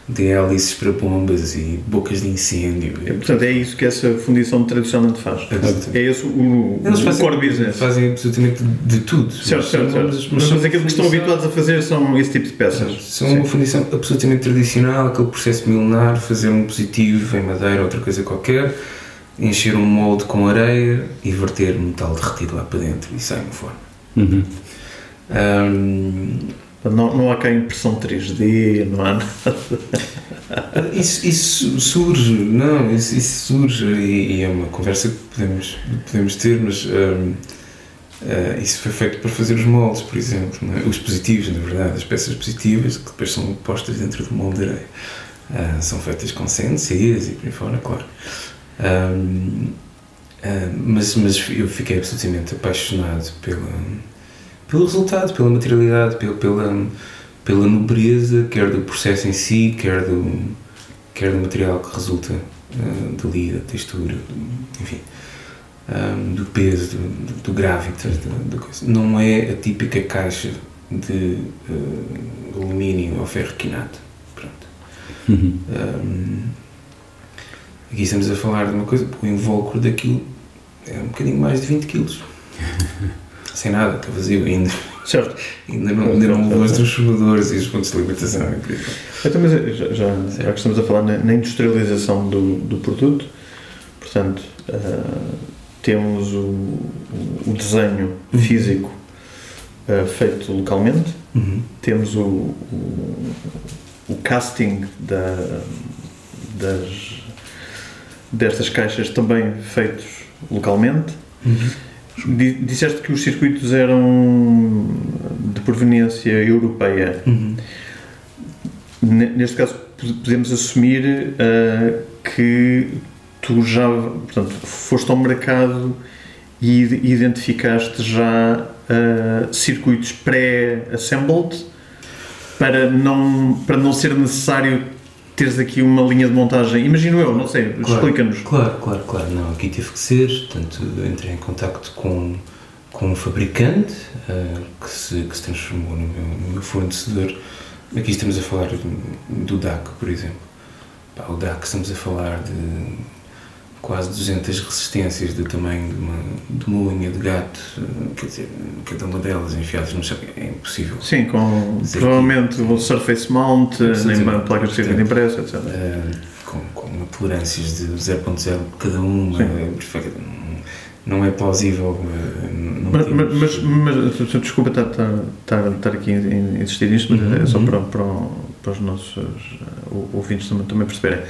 de hélices para bombas e bocas de incêndio. É, portanto, é isso que essa fundição tradicionalmente faz. Absolutamente. É esse o, Eles o fazem, core business. fazem absolutamente de tudo. Certo, Mas certo, são- certo. Mas, são aquilo que estão habituados a fazer são esse tipo de peças. São Sim. uma fundição absolutamente tradicional, aquele processo milenar, fazer um positivo em madeira ou outra coisa qualquer, encher um molde com areia e verter metal derretido lá para dentro e sai uma forma. Uhum. Ahm, Não, não há cá impressão 3D, não há nada. isso, isso surge, não, isso, isso surge e, e é uma conversa que podemos, podemos ter, mas ahm, ah, isso foi feito para fazer os moldes, por exemplo, é? os positivos, na verdade, as peças positivas que depois são postas dentro do molde de areia. Ah, são feitas com CNCs e por aí fora, claro. Ahm, ah, mas, mas eu fiquei absolutamente apaixonado pela, pelo resultado, pela materialidade, pela, pela, pela nobreza, quer do processo em si, quer do, quer do material que resulta ah, dali, da textura, do- enfim, ah, do peso, do, do gravitas, da, coisa. Não é a típica caixa de ah, alumínio ou ferro quinado. Pronto. Uhum. Um, aqui estamos a falar de uma coisa, o invólucro daquilo é um bocadinho mais de 20 kg. Sem nada, está vazio ainda. Certo. Ainda não, ainda não levou os transformadores e os pontos de limitação. fora. Então, mas já, já, já que estamos a falar na, na industrialização do, do produto, portanto, ah, temos o, o- desenho físico ah, feito localmente, Uhum. temos o, o, o casting da, das, destas caixas também feitos localmente. Uhum. Di- Disseste que os circuitos eram de proveniência europeia. Uhum. Ne- Neste caso, pod- podemos assumir ah, que tu já portanto, foste ao mercado e ide- identificaste já ah, circuitos pré-assembled para não, para não ser necessário teres aqui uma linha de montagem, imagino eu, não sei, Claro. explica-nos. Claro, claro, claro. Não, aqui teve que ser, portanto, entrei em contacto com, com um fabricante ah, que, se, que se transformou no meu, no meu fornecedor. Aqui estamos a falar do DAC, por exemplo. Pá, o DAC estamos a falar de quase 200 resistências do tamanho de uma, de uma unha de gato, ah, quer dizer, cada uma delas enfiadas no chão, é impossível. Sim, com provavelmente o Surface Mount, Sim, nem sim. placas de circuito impresso, etc. Uh, com, com uma tolerâncias de 0.0 cada uma, é perfeita, não, é plausível. Não Mas, temos- mas, mas, desculpa estar, estar, estar, aqui a in- insistir nisto, mas Uhum, é só uhum. para, para, para os nossos ouvintes também, também perceberem.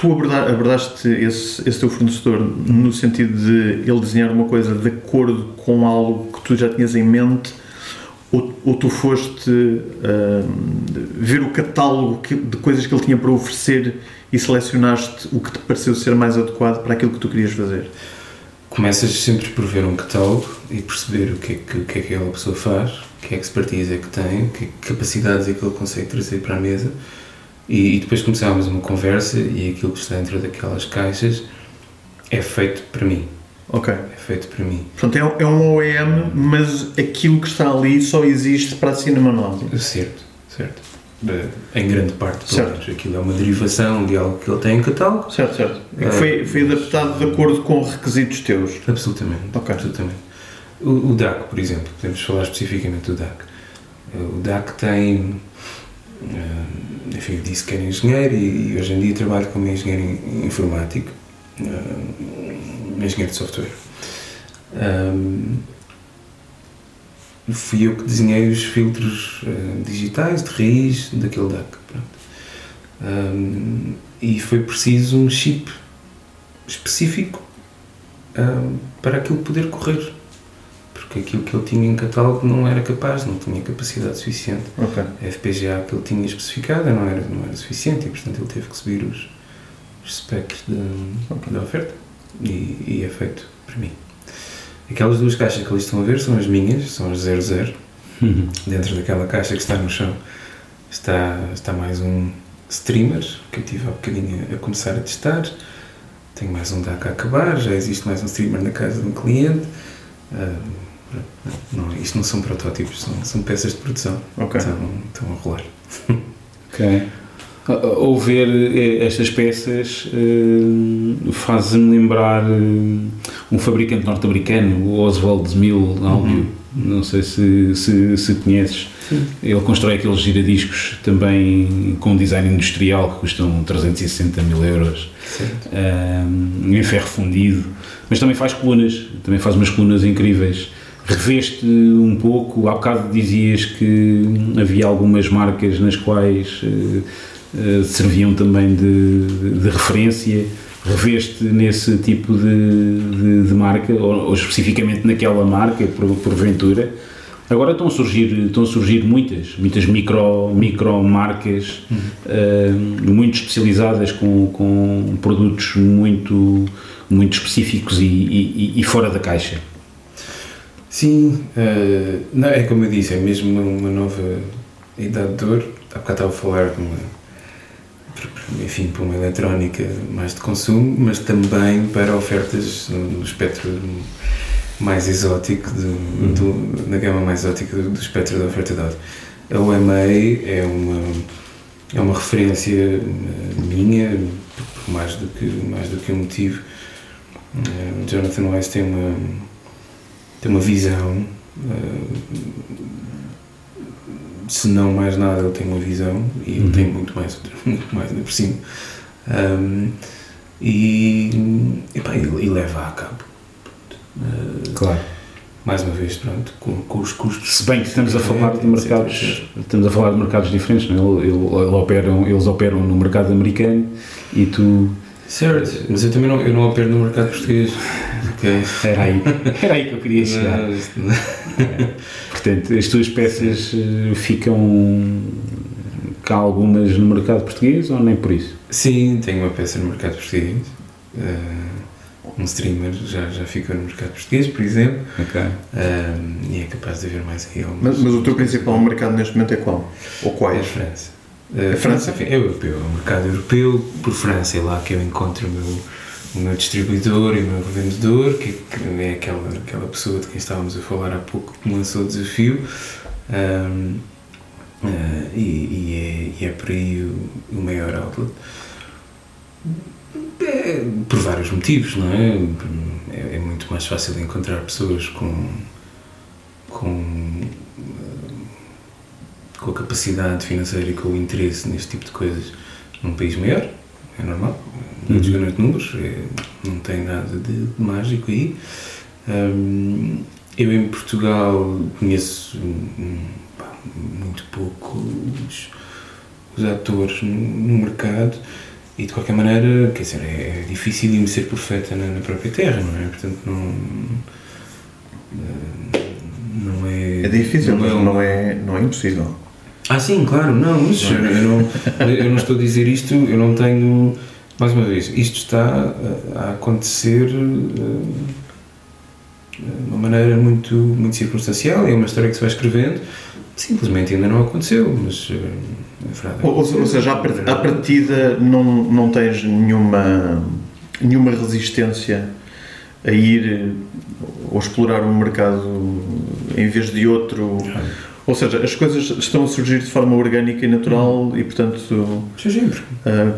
Tu aborda- abordaste esse, esse teu fornecedor no sentido de ele desenhar uma coisa de acordo com algo que tu já tinhas em mente ou, ou tu foste uh, ver o catálogo que- de coisas que ele tinha para oferecer e selecionaste o que te pareceu ser mais adequado para aquilo que tu querias fazer? Começas sempre por ver um catálogo e perceber o que é que, o que, é que pessoa faz, que expertise é que tem, que capacidades é que ele consegue trazer para a mesa e, e depois começámos uma conversa e aquilo que está dentro daquelas caixas é feito para mim, Ok. é feito para mim. Portanto, é, um- é um OEM, mas aquilo que está ali só existe para a Cinema Nova. Certo, certo. Em grande parte, pelo Certo. menos. Aquilo é uma derivação de algo que ele tem em catálogo. Certo, certo. É Ah. foi, foi adaptado de acordo com requisitos teus. Absolutamente. Ok. absolutamente. O, o DAC, por exemplo, podemos falar especificamente do DAC. O DAC tem. Eh, eu disse que era engenheiro e, hoje em dia trabalho como engenheiro informático, eh, engenheiro de software. Ahm, fui eu que desenhei os filtros eh, digitais de raiz daquele DAC. Ahm, e foi preciso um chip específico ahm, para aquilo poder correr. Porque aquilo que ele tinha em catálogo não era capaz, não tinha capacidade suficiente. Ok. A FPGA que ele tinha especificada não era, não era suficiente e, portanto, ele teve que subir os, os specs da, Ok. da oferta. E, e é feito para mim. Aquelas duas caixas que ali estão a ver são as minhas, são as 00. Dentro daquela caixa que está no chão está, está mais um streamer que eu tive há bocadinho a começar a testar. Tenho mais um DAC a acabar, já existe mais um streamer na casa de um cliente. Ah, não, isto não são protótipos, são, são peças de produção. Ok. Estão, estão a rolar. Ok. Ao ver eh, estas peças eh, faz-me lembrar eh, um fabricante norte-americano, o Oswald Mill Audio. Não sei se, se, se conheces. Sim. Ele constrói aqueles giradiscos também com design industrial que custam 360 mil euros um, em ferro fundido, mas também faz colunas, também faz umas colunas incríveis. Reveste um pouco, há bocado dizias que havia algumas marcas nas quais eh, eh, serviam também de, de- referência. Reveste nesse tipo de, de- marca, ou, ou especificamente naquela marca, por, porventura. Agora estão a surgir, estão a surgir muitas, muitas micro, micro marcas eh, muito especializadas com, com produtos muito, muito específicos e, e- e fora da caixa. Sim, eh, não, é como eu disse, é mesmo uma, nova idade de ouro. Há bocado estava a falar de uma, enfim, para uma eletrónica mais de consumo, mas também para ofertas no, espectro mais exótico, do, do- na gama mais exótica do, do espectro da oferta de áudio. A OMA é uma, é uma referência eh, minha, por- mais do que, mais do que um motivo. O Jonathan Weiss tem uma, tem uma visão, eh, se não mais nada, ele tem uma visão e ele Uhum. tem muito mais, muito mais ainda por cima. Um, e, epá, e, e leva a cabo. Eh, Claro. mais uma vez, pronto, com, com os custos. Se bem que estamos a falar de etc, mercados, estamos a falar de mercados diferentes, não é? Ele- ele- ele operam, eles operam no mercado americano e tu Certo, mas eu também não, eu não opero no mercado português. Ok. era aí, era aí que eu queria chegar. Não, isto não- Portanto, as tuas peças eh, ficam cá algumas no mercado português ou nem por isso? Sim, tenho uma peça no mercado português. Eh, um streamer já, já ficou no mercado português, por exemplo. Ok. Um, e é capaz de haver mais aí alguns. Mas, mas o teu principal mercado neste momento é qual? Ou É a quais? França. A França? enfim, é europeu, é um mercado europeu, por França é lá que eu encontro o meu, o meu distribuidor e o meu revendedor, que, que é aquela, aquela pessoa de quem estávamos a falar há pouco que me lançou o desafio. Um, uh, e, e, é, e é por aí o, o maior outlet. É, por vários motivos, não é? é? é muito mais fácil encontrar pessoas com, com, eh, com a capacidade financeira e com o interesse neste tipo de coisas num país maior, é normal, muitos Uhum. grandes números, é, não tem nada de, de mágico aí. Hum, eu em Portugal conheço hum, pá, muito pouco os, os atores no, no mercado e de qualquer maneira, quer dizer, é, é difícil de ser profeta na, na própria terra, não é? Portanto, não. eh, Não é. É difícil, mas um- não é, não é impossível. Ah, sim, claro, não, mas eu, não, eu não estou a dizer isto, eu não tenho. Mais uma vez, isto está a, acontecer eh, de uma maneira muito, muito circunstancial, é uma história que se vai escrevendo, simplesmente ainda não aconteceu, mas eh, é verdade. Ou, ou- seja, à par- à partida não, não tens nenhuma, nenhuma resistência a ir eh, ou explorar um mercado em vez de outro. Ou seja, as coisas estão a surgir de forma orgânica e natural e, portanto. Sempre. ah,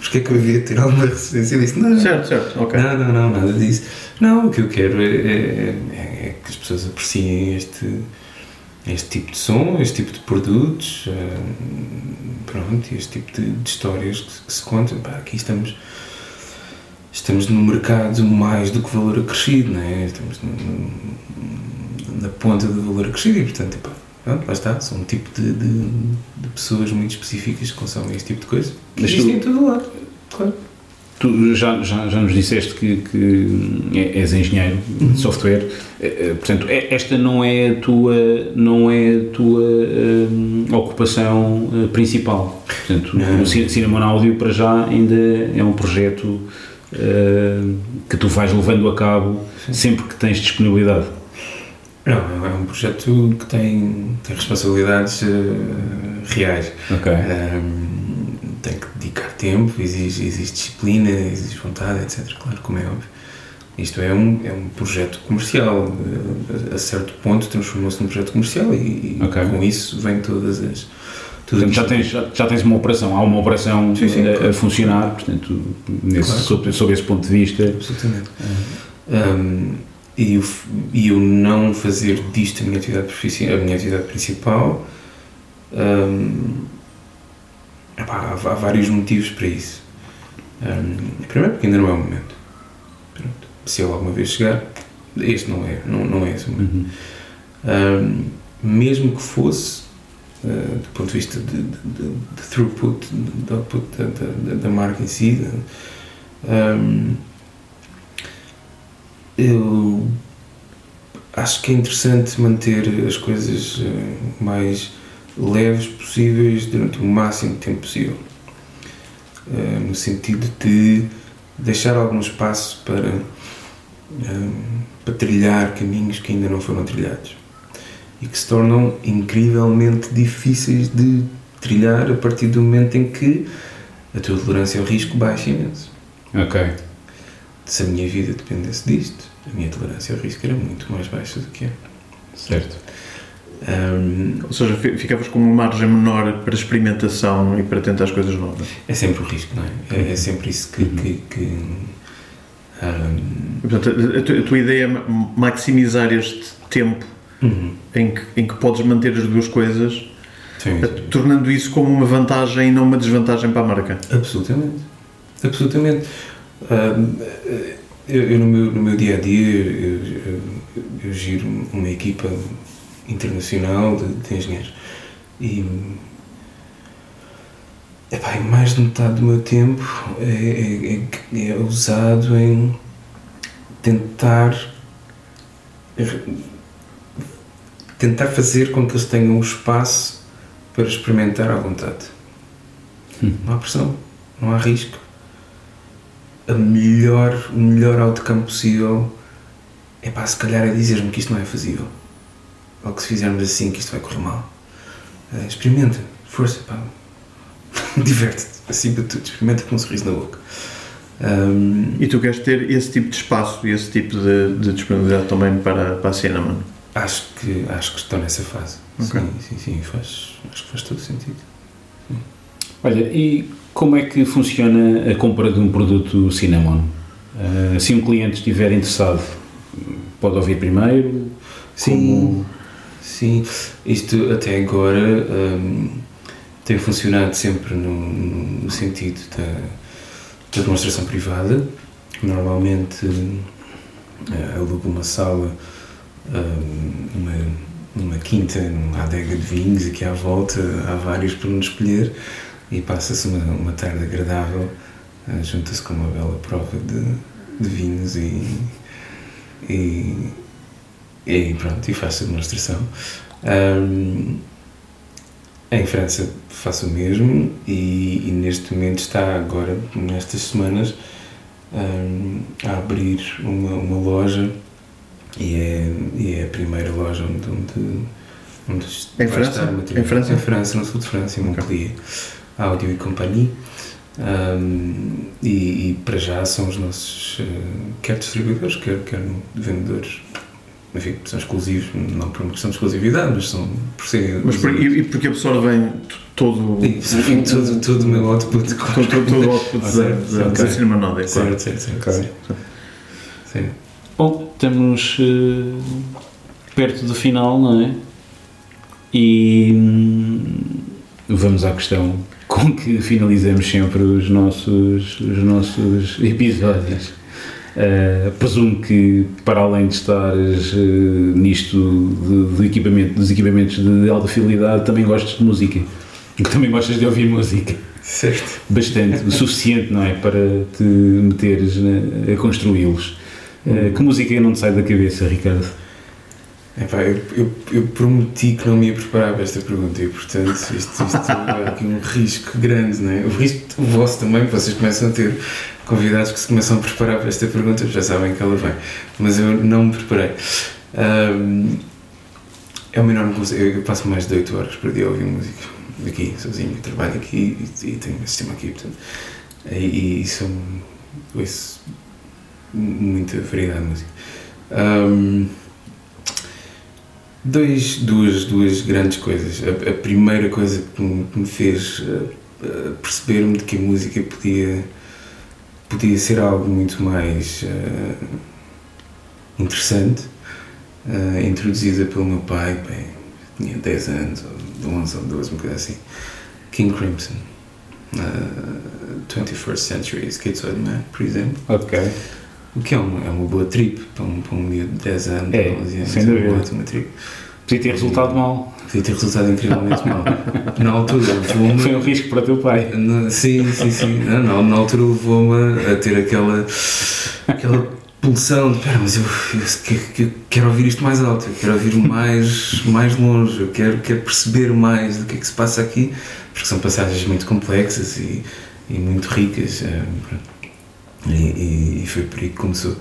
Porque é que eu devia ter alguma resistência disso? Não, certo, certo, ok. Não, não, não, nada disso. Não, o que eu quero é, é- é- é que as pessoas apreciem este, este tipo de som, este tipo de produtos, eh, pronto, e este tipo de, de histórias que, se- que se contam. Pá, aqui estamos, estamos no mercado mais do que valor acrescido, não é? Estamos no- na ponta do valor acrescido e, portanto, pá, pronto, lá está, são um tipo de, de, de pessoas muito específicas que consomem este tipo de coisa. Mas tu- existem em todo lado, claro. Tu já, já, já nos disseste que, que é- és engenheiro Uhum. de software, Eh, eh, portanto, é- esta não é a tua, não é a tua hum, ocupação eh, principal. Portanto, Não. o ci- Cinema Áudio para já ainda é um projeto eh, que tu vais levando a cabo sempre que tens disponibilidade. Não, é um projeto que tem, tem responsabilidades eh, reais. Ahm, tem que dedicar tempo, exige, exige disciplina, exige vontade, etc. Claro, como é óbvio. Isto é um, é um projeto comercial. A, certo ponto transformou-se num projeto comercial e, e Ok. com isso vem todas as. Portanto, já tens, já, já tens uma operação, há uma operação Sim, sim, a, claro. funcionar, portanto, nesse, Claro. sob, sob esse ponto de vista. Absolutamente. Um, e, f- e eu não fazer disto a minha atividade, a minha atividade principal, um, epá, há, há vários motivos para isso. Um, primeiro, porque ainda não é o momento. Pronto. Se ele alguma vez chegar, este não é, não, não é esse o momento. Uhum. Um, mesmo que fosse, uh, do ponto de vista de, de, de, de throughput, de output da, da, da- marca em si, um, eu acho que é interessante manter as coisas uh, mais leves possíveis durante o máximo de tempo possível. Uh, no sentido de deixar algum espaço para, um, para trilhar caminhos que ainda não foram trilhados e que se tornam incrivelmente difíceis de trilhar a partir do momento em que a tua tolerância ao risco baixa imenso. Ok. Se a minha vida dependesse disto, a minha tolerância ao risco era muito mais baixa do que é. Certo. Ahm, Ou seja, fi- ficavas com uma margem menor para experimentação e para tentar as coisas novas. é sempre o risco, não é? É, é sempre isso que. que, que E, portanto, a, a tu- a tua ideia é ma- maximizar este tempo uhum. em que, em que podes manter as duas coisas, Sim, eh, tornando isso como uma vantagem e não uma desvantagem para a marca. Absolutamente. Absolutamente. Ahm, eu, eu no, meu, no meu dia a dia eu, eu, eu giro uma equipa internacional de, de engenheiros e epá, mais de metade do meu tempo é, é, é usado em tentar tentar fazer com que eles tenham o espaço para experimentar à vontade. Não há pressão, não há risco. A melhor, o melhor outcome possível é pá, se calhar é dizer-me que isto não é fazível. Ou que se fizermos assim que isto vai correr mal. Eh, experimenta, força, pá. diverte-te, acima de tudo, experimenta com um sorriso na boca. Um, E tu queres ter esse tipo de espaço e esse tipo de, de disponibilidade também para, para a Cinnamon? acho, que, acho que estou nessa fase. Ok. Sim, sim, sim, faz, acho que faz todo sentido. Olha, e como é que funciona a compra de um produto Cinnamon? Ah, se um cliente estiver interessado, pode ouvir primeiro? Como- Sim, isto até agora hum, tem funcionado sempre no, no- sentido da, da demonstração privada. Normalmente eh, alugo uma sala, hum, uma, uma quinta, numa adega de vinhos, aqui à volta há vários para nos escolher e passa-se uma, uma tarde agradável, eh, junta-se com uma bela prova de, de vinhos e, e, e pronto, e faço a demonstração. Ahm, em França faço o mesmo e, e neste momento está agora, nestas semanas, ahm, a abrir uma, uma loja e é, e é a primeira loja onde, onde, onde Em vai França? estar. Em França? Em França, no sul de França, em Montpellier. Áudio e companhia. Ahm, e, e para já são os nossos, eh, quer distribuidores, quer, quer vendedores, enfim, são exclusivos, não por uma questão de exclusividade, mas são por serem. Mas por, e, e porque absorvem todo, Sim, todo, todo o meu output, claro. todo, todo, o output da, Certo, da, ok. da Cinema Nódia, claro. Certo, certo, certo. Sim. Bom, estamos eh, perto do final, não é? E hum, vamos à questão com que finalizamos sempre os nossos, os nossos episódios. Eh, presumo que, para além de estares eh, nisto de, de equipamento, dos equipamentos de alta fidelidade, também gostas de música. Também gostas de ouvir música. Certo. Bastante, o suficiente, não é? Para te meteres na- a construí-los. Eh, que música não te sai da cabeça, Ricardo? Epá, eu, eu, eu prometi que não me ia preparar para esta pergunta e, portanto, isto, isto é aqui um risco grande, não é? O risco o vosso também, vocês começam a ter convidados que se começam a preparar para esta pergunta, já sabem que ela vem. Mas eu não me preparei. Ahm, é uma enorme coisa. Eu, passo mais de 8 horas por dia a ouvir música. Aqui, sozinho. Trabalho aqui e, e tenho um sistema aqui, portanto. E, e são. ouço muita variedade de música. Ahm, dois, duas, duas grandes coisas. A, a primeira coisa que me, que me fez eh, perceber-me de que a música podia, podia ser algo muito mais eh, interessante, eh, introduzida pelo meu pai, bem, tinha 10 anos, ou 11 ou 12, uma coisa assim. King Crimson. eh, 21st Century Schizoid Man, por exemplo. Ok. O que é uma, é uma boa trip para um, para um miúdo de 10 anos, É, 11 anos, sem é uma dúvida. trip. Podia ter resultado mal. Podia ter resultado incrivelmente mal. Na altura levou-me. Foi um risco para o teu pai. Na- Sim, sim, sim. Não, não, na altura levou-me a ter aquela, aquela pulsão de pera, mas eu, eu que- que- quero ouvir isto mais alto, eu quero ouvir mais, mais longe, eu quero, quero perceber mais do que é que se passa aqui, porque são passagens muito complexas e, e muito ricas. pronto. E, e- e foi por aí que começou.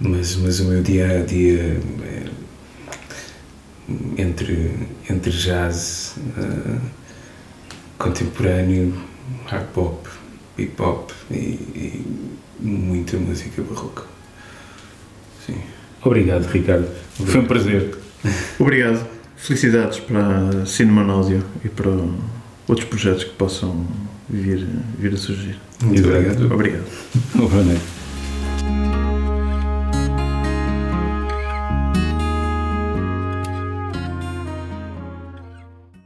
Mas, mas o meu dia a dia é, entre, entre jazz, eh, contemporâneo, hard pop, hip hop e, e muita música barroca. Sim. Obrigado, Ricardo. Foi um prazer. Obrigado. Felicidades para a Cinema Audio e para outros projetos que possam vir, vir a surgir. Muito obrigado. Obrigado. Noite.